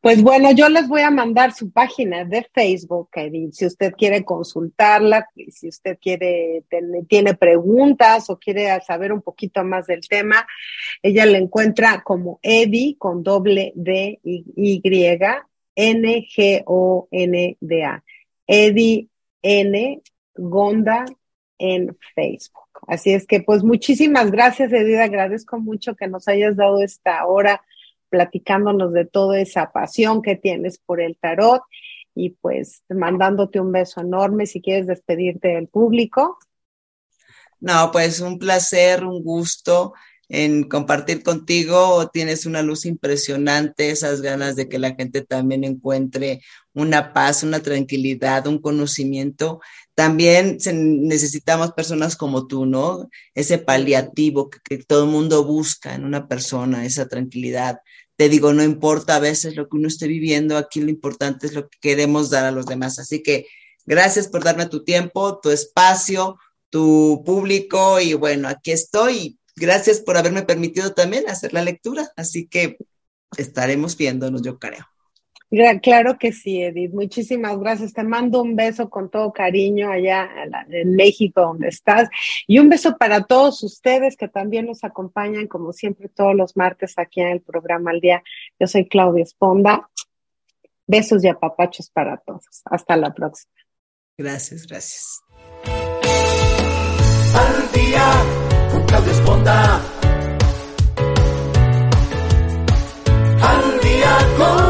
Pues bueno, yo les voy a mandar su página de Facebook, si usted quiere consultarla, si usted quiere, tiene preguntas o quiere saber un poquito más del tema, ella la encuentra como Edi con doble D Y N G O N D A. Edi N Gonda en Facebook. Así es que pues muchísimas gracias, Edith, agradezco mucho que nos hayas dado esta hora platicándonos de toda esa pasión que tienes por el tarot y pues mandándote un beso enorme si quieres despedirte del público. No, pues un placer, un gusto en compartir contigo. Tienes una luz impresionante, esas ganas de que la gente también encuentre una paz, una tranquilidad, un conocimiento. También necesitamos personas como tú, ¿no? Ese paliativo que, todo el mundo busca en una persona, esa tranquilidad, te digo, no importa a veces lo que uno esté viviendo, aquí lo importante es lo que queremos dar a los demás. Así que gracias por darme tu tiempo, tu espacio, tu público y bueno, aquí estoy. Gracias por haberme permitido también hacer la lectura. Así que estaremos viéndonos, yo creo. Claro que sí, Edith. Muchísimas gracias. Te mando un beso con todo cariño allá en México, donde estás. Y un beso para todos ustedes que también nos acompañan, como siempre, todos los martes aquí en el programa al día. Yo soy Claudia Esponda. Besos y apapachos para todos. Hasta la próxima. Gracias, gracias. Al día con Claudia Esponda. Al día con